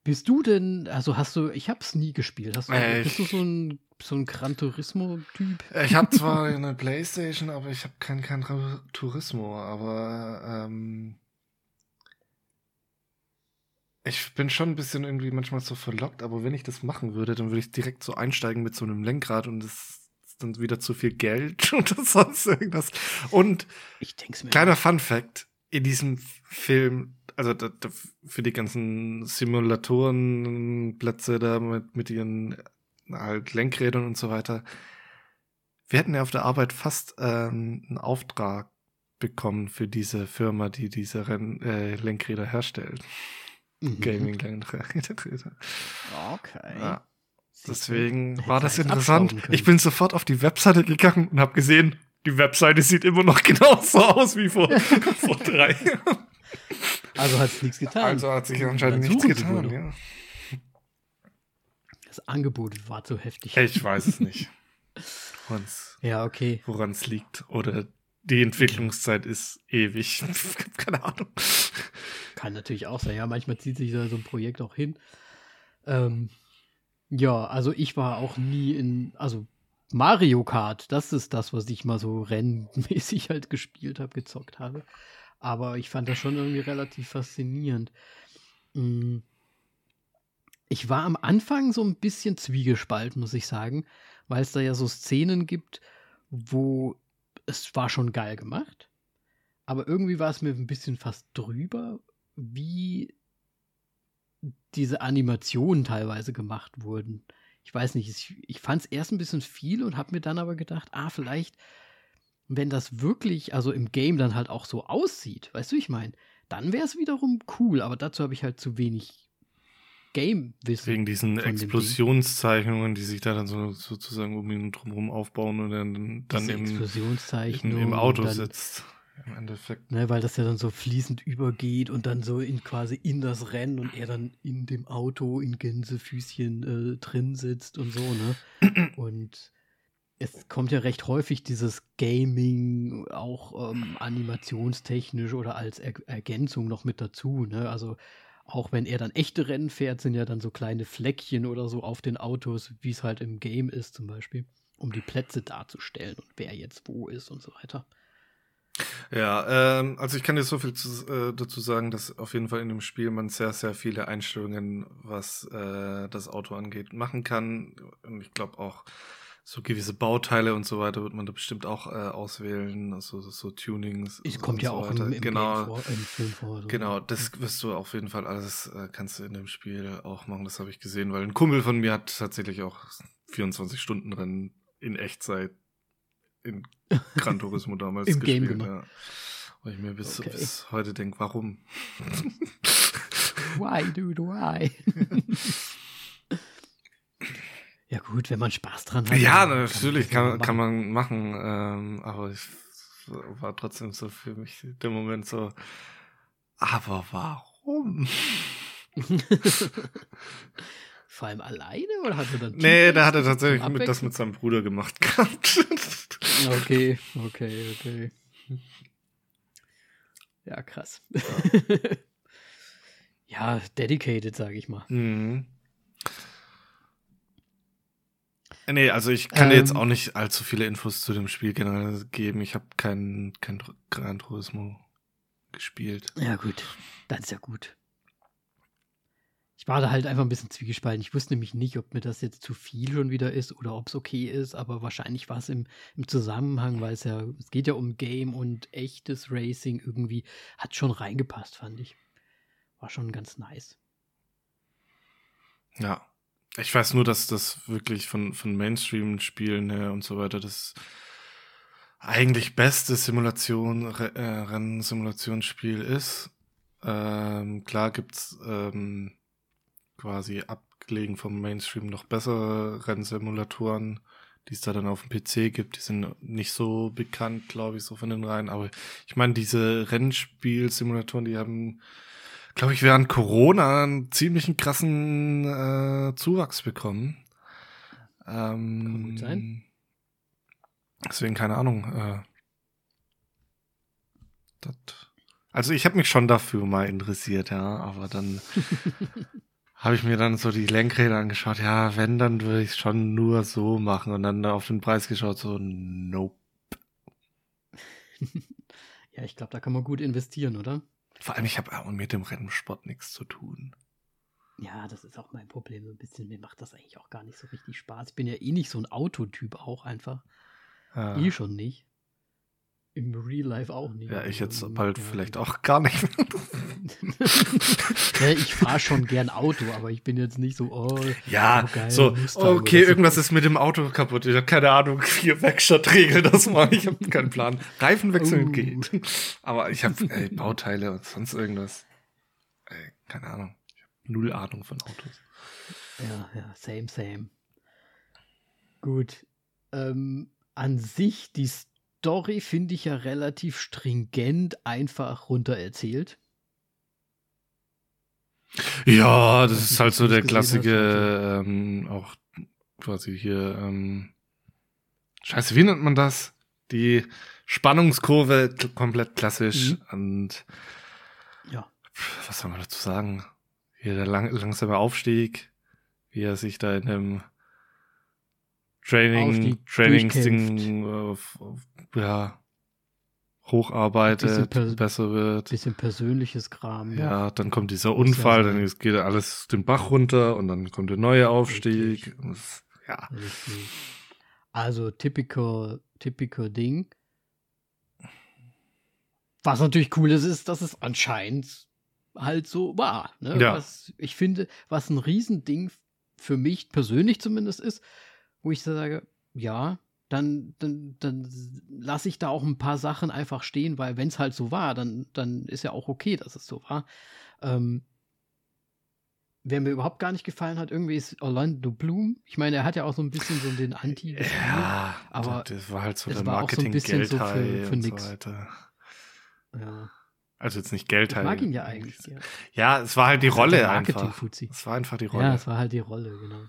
Bist du denn, also hast du, ich hab's nie gespielt, hast du, äh, bist du so ein, so ein Gran Turismo-Typ? Ich habe zwar eine Playstation, aber ich habe kein Gran Turismo, aber ähm, ich bin schon ein bisschen irgendwie manchmal so verlockt, aber wenn ich das machen würde, dann würde ich direkt so einsteigen mit so einem Lenkrad und es ist dann wieder zu viel Geld oder sonst irgendwas. Und ich denk's mir kleiner Fun Fact: In diesem Film, also da, da, für die ganzen Simulatorenplätze da mit, mit ihren halt Lenkrädern und so weiter, wir hätten ja auf der Arbeit fast ähm, einen Auftrag bekommen für diese Firma, die diese Renn äh, Lenkräder herstellt. Mhm. Gaming-Geräte. Okay. Ja. Deswegen war das interessant. Ich bin sofort auf die Webseite gegangen und habe gesehen, die Webseite sieht immer noch genauso aus wie vor, vor drei Jahren. Also hat es nichts getan. Also hat sich anscheinend nichts getan, ja. Das Angebot war zu heftig. Ich weiß es nicht. ja, okay. Woran es liegt. Oder die Entwicklungszeit ist ewig. Keine Ahnung. Kann natürlich auch sein. Ja, manchmal zieht sich da so ein Projekt auch hin. Ähm, ja, also ich war auch nie in, also Mario Kart, das ist das, was ich mal so rennmäßig halt gespielt habe, gezockt habe. Aber ich fand das schon irgendwie relativ faszinierend. Mm. Ich war am Anfang so ein bisschen zwiegespalten, muss ich sagen, weil es da ja so Szenen gibt, wo es war schon geil gemacht, aber irgendwie war es mir ein bisschen fast drüber, wie diese Animationen teilweise gemacht wurden. Ich weiß nicht, ich, ich fand es erst ein bisschen viel und habe mir dann aber gedacht, ah, vielleicht, wenn das wirklich, also im Game dann halt auch so aussieht, weißt du, ich meine, dann wäre es wiederum cool, aber dazu habe ich halt zu wenig Game-Wissen. Wegen diesen Explosionszeichnungen, die sich da dann so, sozusagen um ihn drumherum aufbauen und dann, dann im, im, im Auto sitzt. Im Endeffekt. Ne, weil das ja dann so fließend übergeht und dann so in quasi in das Rennen und er dann in dem Auto in Gänsefüßchen äh, drin sitzt und so, ne? und es kommt ja recht häufig dieses Gaming auch ähm, animationstechnisch oder als er Ergänzung noch mit dazu, ne? Also auch wenn er dann echte Rennen fährt, sind ja dann so kleine Fleckchen oder so auf den Autos, wie es halt im Game ist zum Beispiel, um die Plätze darzustellen und wer jetzt wo ist und so weiter. Ja, ähm, also ich kann dir so viel zu, äh, dazu sagen, dass auf jeden Fall in dem Spiel man sehr, sehr viele Einstellungen, was äh, das Auto angeht, machen kann. Und ich glaube auch, so gewisse Bauteile und so weiter wird man da bestimmt auch äh, auswählen, also so Tunings. Es kommt ja so auch im, im, genau, vor, im Film vor. So. Genau, das wirst du auf jeden Fall alles, äh, kannst du in dem Spiel auch machen, das habe ich gesehen, weil ein Kumpel von mir hat tatsächlich auch 24-Stunden-Rennen in Echtzeit in Gran Turismo damals Im gespielt. Game gemacht. Ja. Und ich mir bis, okay. bis heute denke, warum? why, dude, why? Ja, gut, wenn man Spaß dran hat. Ja, natürlich kann, kann, man machen, ähm, aber ich war trotzdem so für mich der Moment so, aber warum? Vor allem alleine oder hat er dann. Nee, da hat er tatsächlich mit, das mit seinem Bruder gemacht gehabt. Okay, okay, okay. Ja, krass. Ja, ja dedicated, sage ich mal. Mhm. Nee, also ich kann ähm, jetzt auch nicht allzu viele Infos zu dem Spiel generell geben. Ich habe kein, kein Gran Turismo gespielt. Ja, gut. Das ist ja gut. Ich war da halt einfach ein bisschen zwiegespalten. Ich wusste nämlich nicht, ob mir das jetzt zu viel schon wieder ist oder ob es okay ist, aber wahrscheinlich war es im, im Zusammenhang, weil es ja, es geht ja um Game und echtes Racing irgendwie, hat schon reingepasst, fand ich. War schon ganz nice. Ja. Ich weiß nur, dass das wirklich von, von Mainstream-Spielen her und so weiter das eigentlich beste Simulation, äh, Rennsimulationsspiel ist. Ähm, klar gibt's ähm, quasi abgelegen vom Mainstream noch bessere Rennsimulatoren, die es da dann auf dem PC gibt. Die sind nicht so bekannt, glaube ich, so von den Reihen. Aber ich meine, diese Rennspiel-Simulatoren, die haben, glaube ich, während Corona einen ziemlichen krassen äh, Zuwachs bekommen. Ähm, Kann gut sein. Deswegen keine Ahnung. Äh, das also ich habe mich schon dafür mal interessiert, ja, aber dann habe ich mir dann so die Lenkräder angeschaut. Ja, wenn, dann würde ich es schon nur so machen und dann auf den Preis geschaut, so, nope. ja, ich glaube, da kann man gut investieren, oder? Vor allem, ich habe auch mit dem Rennsport nichts zu tun. Ja, das ist auch mein Problem so ein bisschen. Mir macht das eigentlich auch gar nicht so richtig Spaß. Ich bin ja eh nicht so ein Autotyp auch einfach. Ja. Eh schon nicht. Im Real Life auch nicht. Ja, ich jetzt also, bald ja. vielleicht auch gar nicht ja, ich fahre schon gern Auto, aber ich bin jetzt nicht so, oh, ja, oh, geil, so, okay, irgendwas ist mit dem Auto kaputt. Ich habe keine Ahnung, vier Werkstattregeln, das mal. Ich habe keinen Plan. Reifen wechseln uh. geht. Aber ich habe Bauteile und sonst irgendwas. Ey, keine Ahnung. Ich habe null Ahnung von Autos. Ja, ja, same, same. Gut. Ähm, an sich, die Story finde ich ja relativ stringent einfach runter erzählt. Ja, das ist halt so der klassische, ähm, auch quasi hier, ähm, scheiße, wie nennt man das? Die Spannungskurve komplett klassisch mhm. und ja. Was soll man dazu sagen? Hier der lang langsame Aufstieg, wie er sich da in dem Training, Trainingsding, äh, ja, hocharbeitet, besser wird. Bisschen persönliches Kram. Ja, ja dann kommt dieser Unfall, dann geht alles den Bach runter und dann kommt der neue Aufstieg. Das, ja. Richtig. Also typical, typical Ding. Was natürlich cool ist, ist, dass es anscheinend halt so war. Ne? Ja. Was ich finde, was ein Riesending für mich persönlich zumindest ist, wo ich sage, ja, dann, dann, dann lasse ich da auch ein paar Sachen einfach stehen, weil wenn es halt so war, dann, dann ist ja auch okay, dass es so war. Ähm, wer mir überhaupt gar nicht gefallen hat, irgendwie ist Orlando Bloom. Ich meine, er hat ja auch so ein bisschen so den Anti. Ja, aber das war halt so der Marketing-Geldteil so für, für und nix. so weiter. Ja. Also jetzt nicht Geldteil. Ich mag ihn ja eigentlich. Ja, ja es war halt die Rolle einfach. Es war einfach die Rolle. Ja, es war halt die Rolle, genau.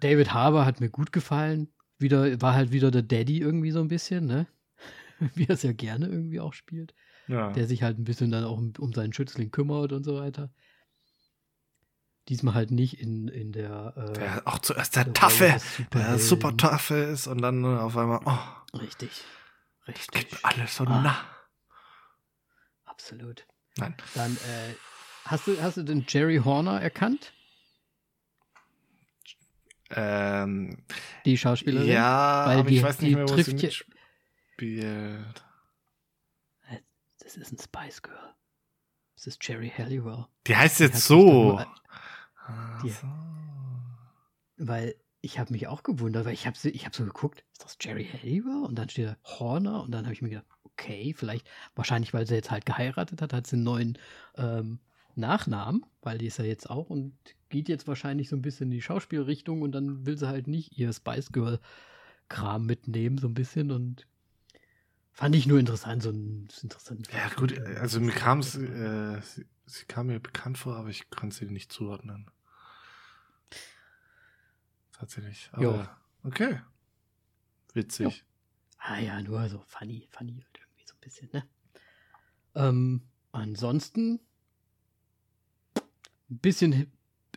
David Harbour hat mir gut gefallen. Wieder, war halt wieder der Daddy irgendwie so ein bisschen, ne? Wie er es ja gerne irgendwie auch spielt. Ja. Der sich halt ein bisschen dann auch um, um seinen Schützling kümmert und so weiter. Diesmal halt nicht in, in der. Äh, der auch zuerst der, der Taffe, der super Taffe ist und dann auf einmal. Oh, richtig. Richtig. Geht alles so ah. nah. Absolut. Nein. Dann, äh, hast du, hast du den Jerry Horner erkannt? Ähm, die Schauspielerin? Ja, Weil aber die, ich weiß nicht mehr, wo sie mitspielt. Das ist ein Spice Girl. Das ist Jerry Halliwell. Die heißt jetzt so. Die, so. Weil ich habe mich auch gewundert, weil ich habe ich hab so geguckt, ist das Jerry Halliwell? Und dann steht da Horner und dann habe ich mir gedacht, okay, vielleicht, wahrscheinlich, weil sie jetzt halt geheiratet hat, hat sie einen neuen ähm, Nachnamen, weil die ist ja jetzt auch und geht jetzt wahrscheinlich so ein bisschen in die Schauspielrichtung und dann will sie halt nicht ihr Spice Girl Kram mitnehmen, so ein bisschen und fand ich nur interessant, so ein interessant. Ja, gut, also mir kam es, äh, sie kam mir bekannt vor, aber ich konnte sie nicht zuordnen. Tatsächlich. Aber, jo. Okay. Witzig. Jo. Ah ja, nur so funny, funny halt irgendwie so ein bisschen, ne? Ähm, ansonsten ein bisschen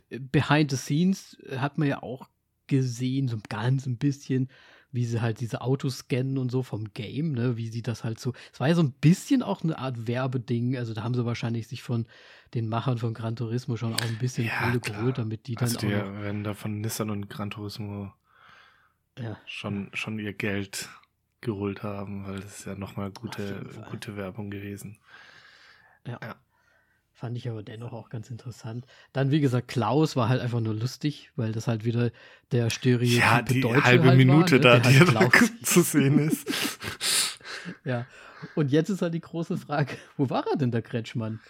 behind the scenes hat man ja auch gesehen, so ganz ein bisschen, wie sie halt diese Autos scannen und so vom Game, ne, wie sie das halt so. Es war ja so ein bisschen auch eine Art Werbeding, also da haben sie wahrscheinlich sich von den Machern von Gran Turismo schon auch ein bisschen ja, Kohle geholt, damit die dann also die, auch. wenn da von Nissan und Gran Turismo ja. schon, schon ihr Geld geholt haben, weil das ist ja nochmal gute, gute Werbung gewesen. ja. ja. Fand ich aber dennoch auch ganz interessant. Dann, wie gesagt, Klaus war halt einfach nur lustig, weil das halt wieder der Stereotyp Ja, die Deutsche halbe halt Minute war, ne? da, die halt zu sehen ist. ja. Und jetzt ist halt die große Frage, wo war er denn, der Kretschmann?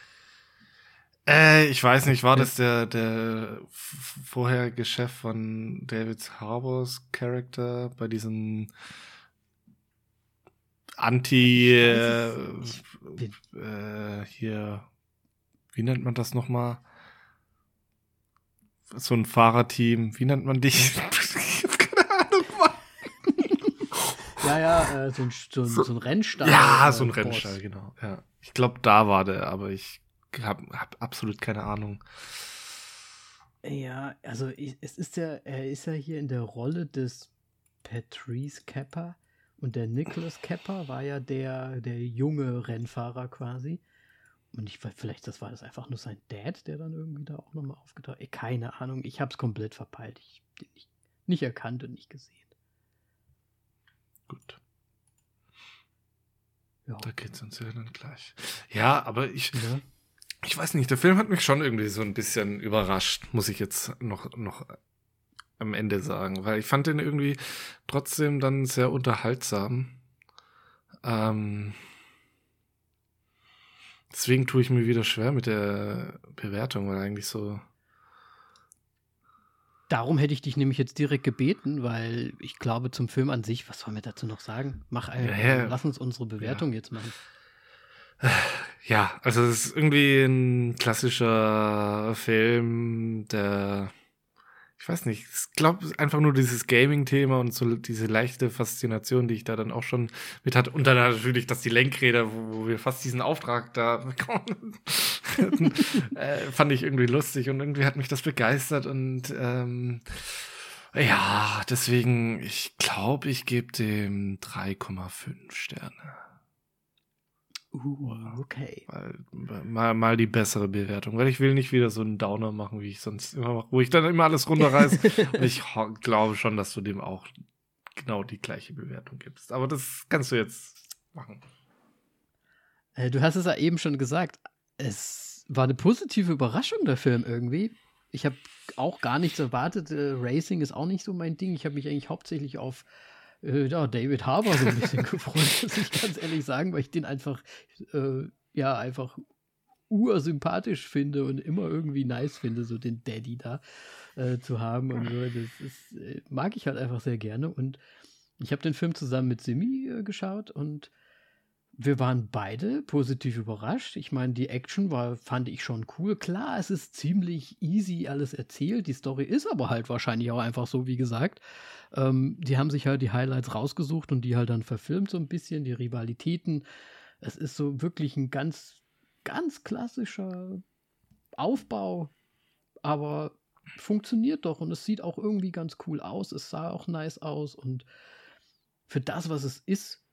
Äh, ich weiß nicht, war das der, der vorherige Chef von David Harbors Charakter bei diesem Anti äh, äh, hier wie nennt man das nochmal? So ein Fahrerteam, wie nennt man dich? ich hab keine Ahnung, Mann. Ja, ja, äh, so, ein, so, so, so ein Rennstall. Ja, so ein Rennstall, genau. Ja. Ich glaube, da war der, aber ich habe hab absolut keine Ahnung. Ja, also es ist ja, er ist ja hier in der Rolle des Patrice Kepper und der Nicholas Kepper war ja der, der junge Rennfahrer quasi. Und ich vielleicht das war das einfach nur sein Dad, der dann irgendwie da auch nochmal aufgetaucht ist. Keine Ahnung, ich hab's komplett verpeilt. Ich den nicht, nicht erkannt und nicht gesehen. Gut. Ja. Da geht's uns ja dann gleich. Ja, aber ich, ja. ich weiß nicht, der Film hat mich schon irgendwie so ein bisschen überrascht, muss ich jetzt noch, noch am Ende sagen, weil ich fand den irgendwie trotzdem dann sehr unterhaltsam. Ähm, Deswegen tue ich mir wieder schwer mit der Bewertung, weil eigentlich so. Darum hätte ich dich nämlich jetzt direkt gebeten, weil ich glaube, zum Film an sich, was wollen wir dazu noch sagen? Mach ein, ja, ja. lass uns unsere Bewertung ja. jetzt machen. Ja, also es ist irgendwie ein klassischer Film, der ich weiß nicht, ich glaube einfach nur dieses Gaming-Thema und so diese leichte Faszination, die ich da dann auch schon mit hatte. Und dann natürlich, dass die Lenkräder, wo, wo wir fast diesen Auftrag da bekommen, äh, fand ich irgendwie lustig und irgendwie hat mich das begeistert und ähm, ja, deswegen, ich glaube, ich gebe dem 3,5 Sterne. Uh, okay. Mal, mal, mal, die bessere Bewertung, weil ich will nicht wieder so einen Downer machen, wie ich sonst immer mache, wo ich dann immer alles runterreiße. ich glaube schon, dass du dem auch genau die gleiche Bewertung gibst. Aber das kannst du jetzt machen. Äh, du hast es ja eben schon gesagt. Es war eine positive Überraschung, der Film irgendwie. Ich habe auch gar nichts erwartet. Äh, Racing ist auch nicht so mein Ding. Ich habe mich eigentlich hauptsächlich auf äh, ja, David Harbour so ein bisschen gefreut, muss ich ganz ehrlich sagen, weil ich den einfach, äh, ja, einfach ursympathisch finde und immer irgendwie nice finde, so den Daddy da äh, zu haben und so. Das ist, äh, mag ich halt einfach sehr gerne. Und ich habe den Film zusammen mit Simi äh, geschaut und wir waren beide positiv überrascht. Ich meine, die Action war, fand ich schon cool. Klar, es ist ziemlich easy alles erzählt. Die Story ist aber halt wahrscheinlich auch einfach so, wie gesagt. Ähm, die haben sich halt die Highlights rausgesucht und die halt dann verfilmt so ein bisschen, die Rivalitäten. Es ist so wirklich ein ganz, ganz klassischer Aufbau, aber funktioniert doch und es sieht auch irgendwie ganz cool aus. Es sah auch nice aus und für das, was es ist,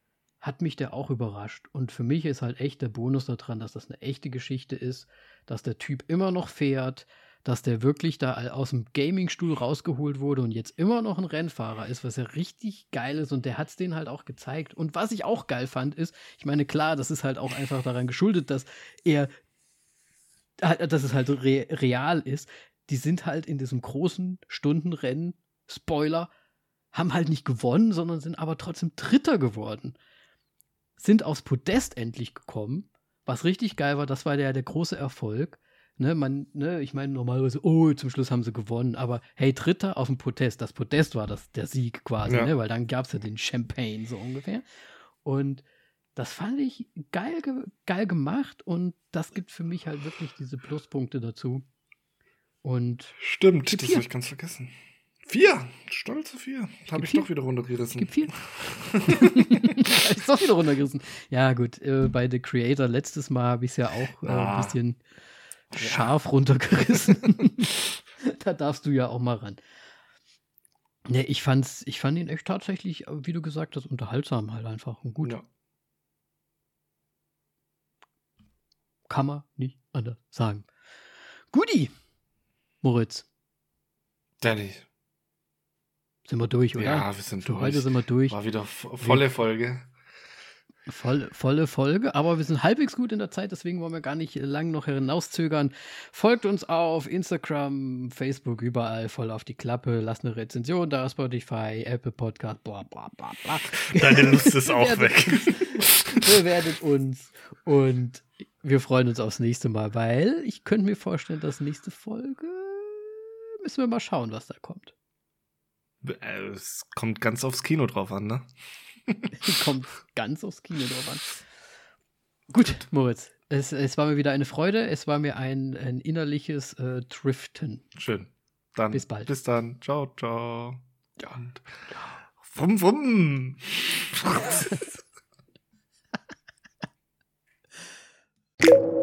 hat mich der auch überrascht. Und für mich ist halt echt der Bonus daran, dass das eine echte Geschichte ist, dass der Typ immer noch fährt, dass der wirklich da aus dem Gamingstuhl rausgeholt wurde und jetzt immer noch ein Rennfahrer ist, was ja richtig geil ist und der hat es denen halt auch gezeigt. Und was ich auch geil fand, ist, ich meine, klar, das ist halt auch einfach daran geschuldet, dass er, dass es halt re real ist. Die sind halt in diesem großen Stundenrennen, Spoiler, haben halt nicht gewonnen, sondern sind aber trotzdem Dritter geworden sind aufs Podest endlich gekommen, was richtig geil war. Das war der, der große Erfolg. Ne, man, ne, ich meine normalerweise, oh, zum Schluss haben sie gewonnen, aber hey, Dritter auf dem Podest, das Podest war das der Sieg quasi, ja. ne, weil dann gab es ja den Champagne so ungefähr. Und Das fand ich geil, geil gemacht und das gibt für mich halt wirklich diese Pluspunkte dazu. Und Stimmt, das habe ich ganz vergessen. Vier, stolze vier. Habe ich vier. doch wieder runtergerissen. Gibt vier. habe ich doch wieder runtergerissen. Ja, gut, äh, bei The Creator letztes Mal habe ich es ja auch äh, ah. ein bisschen ja. scharf runtergerissen. da darfst du ja auch mal ran. Ne, ich fand's, ich fand ihn echt tatsächlich, wie du gesagt hast, unterhaltsam halt einfach und gut. Ja. Kann man nicht anders sagen. Guti, Moritz. Danny. Sind wir durch, oder? Ja, wir sind Für durch. Heute sind wir durch. War wieder volle Folge. Voll, volle Folge, aber wir sind halbwegs gut in der Zeit, deswegen wollen wir gar nicht lang noch hinauszögern. Folgt uns auf Instagram, Facebook, überall voll auf die Klappe. Lasst eine Rezension da, Spotify, Apple Podcast, bla bla bla bla. Deine Lust ist auch weg. Bewertet uns und wir freuen uns aufs nächste Mal, weil ich könnte mir vorstellen, dass nächste Folge müssen wir mal schauen, was da kommt. Äh, es kommt ganz aufs Kino drauf an, ne? kommt ganz aufs Kino drauf an. Gut, Moritz. Es, es war mir wieder eine Freude. Es war mir ein, ein innerliches äh, Driften. Schön. Dann. Bis bald. Bis dann. Ciao, ciao. Ja. Und wumm, wumm.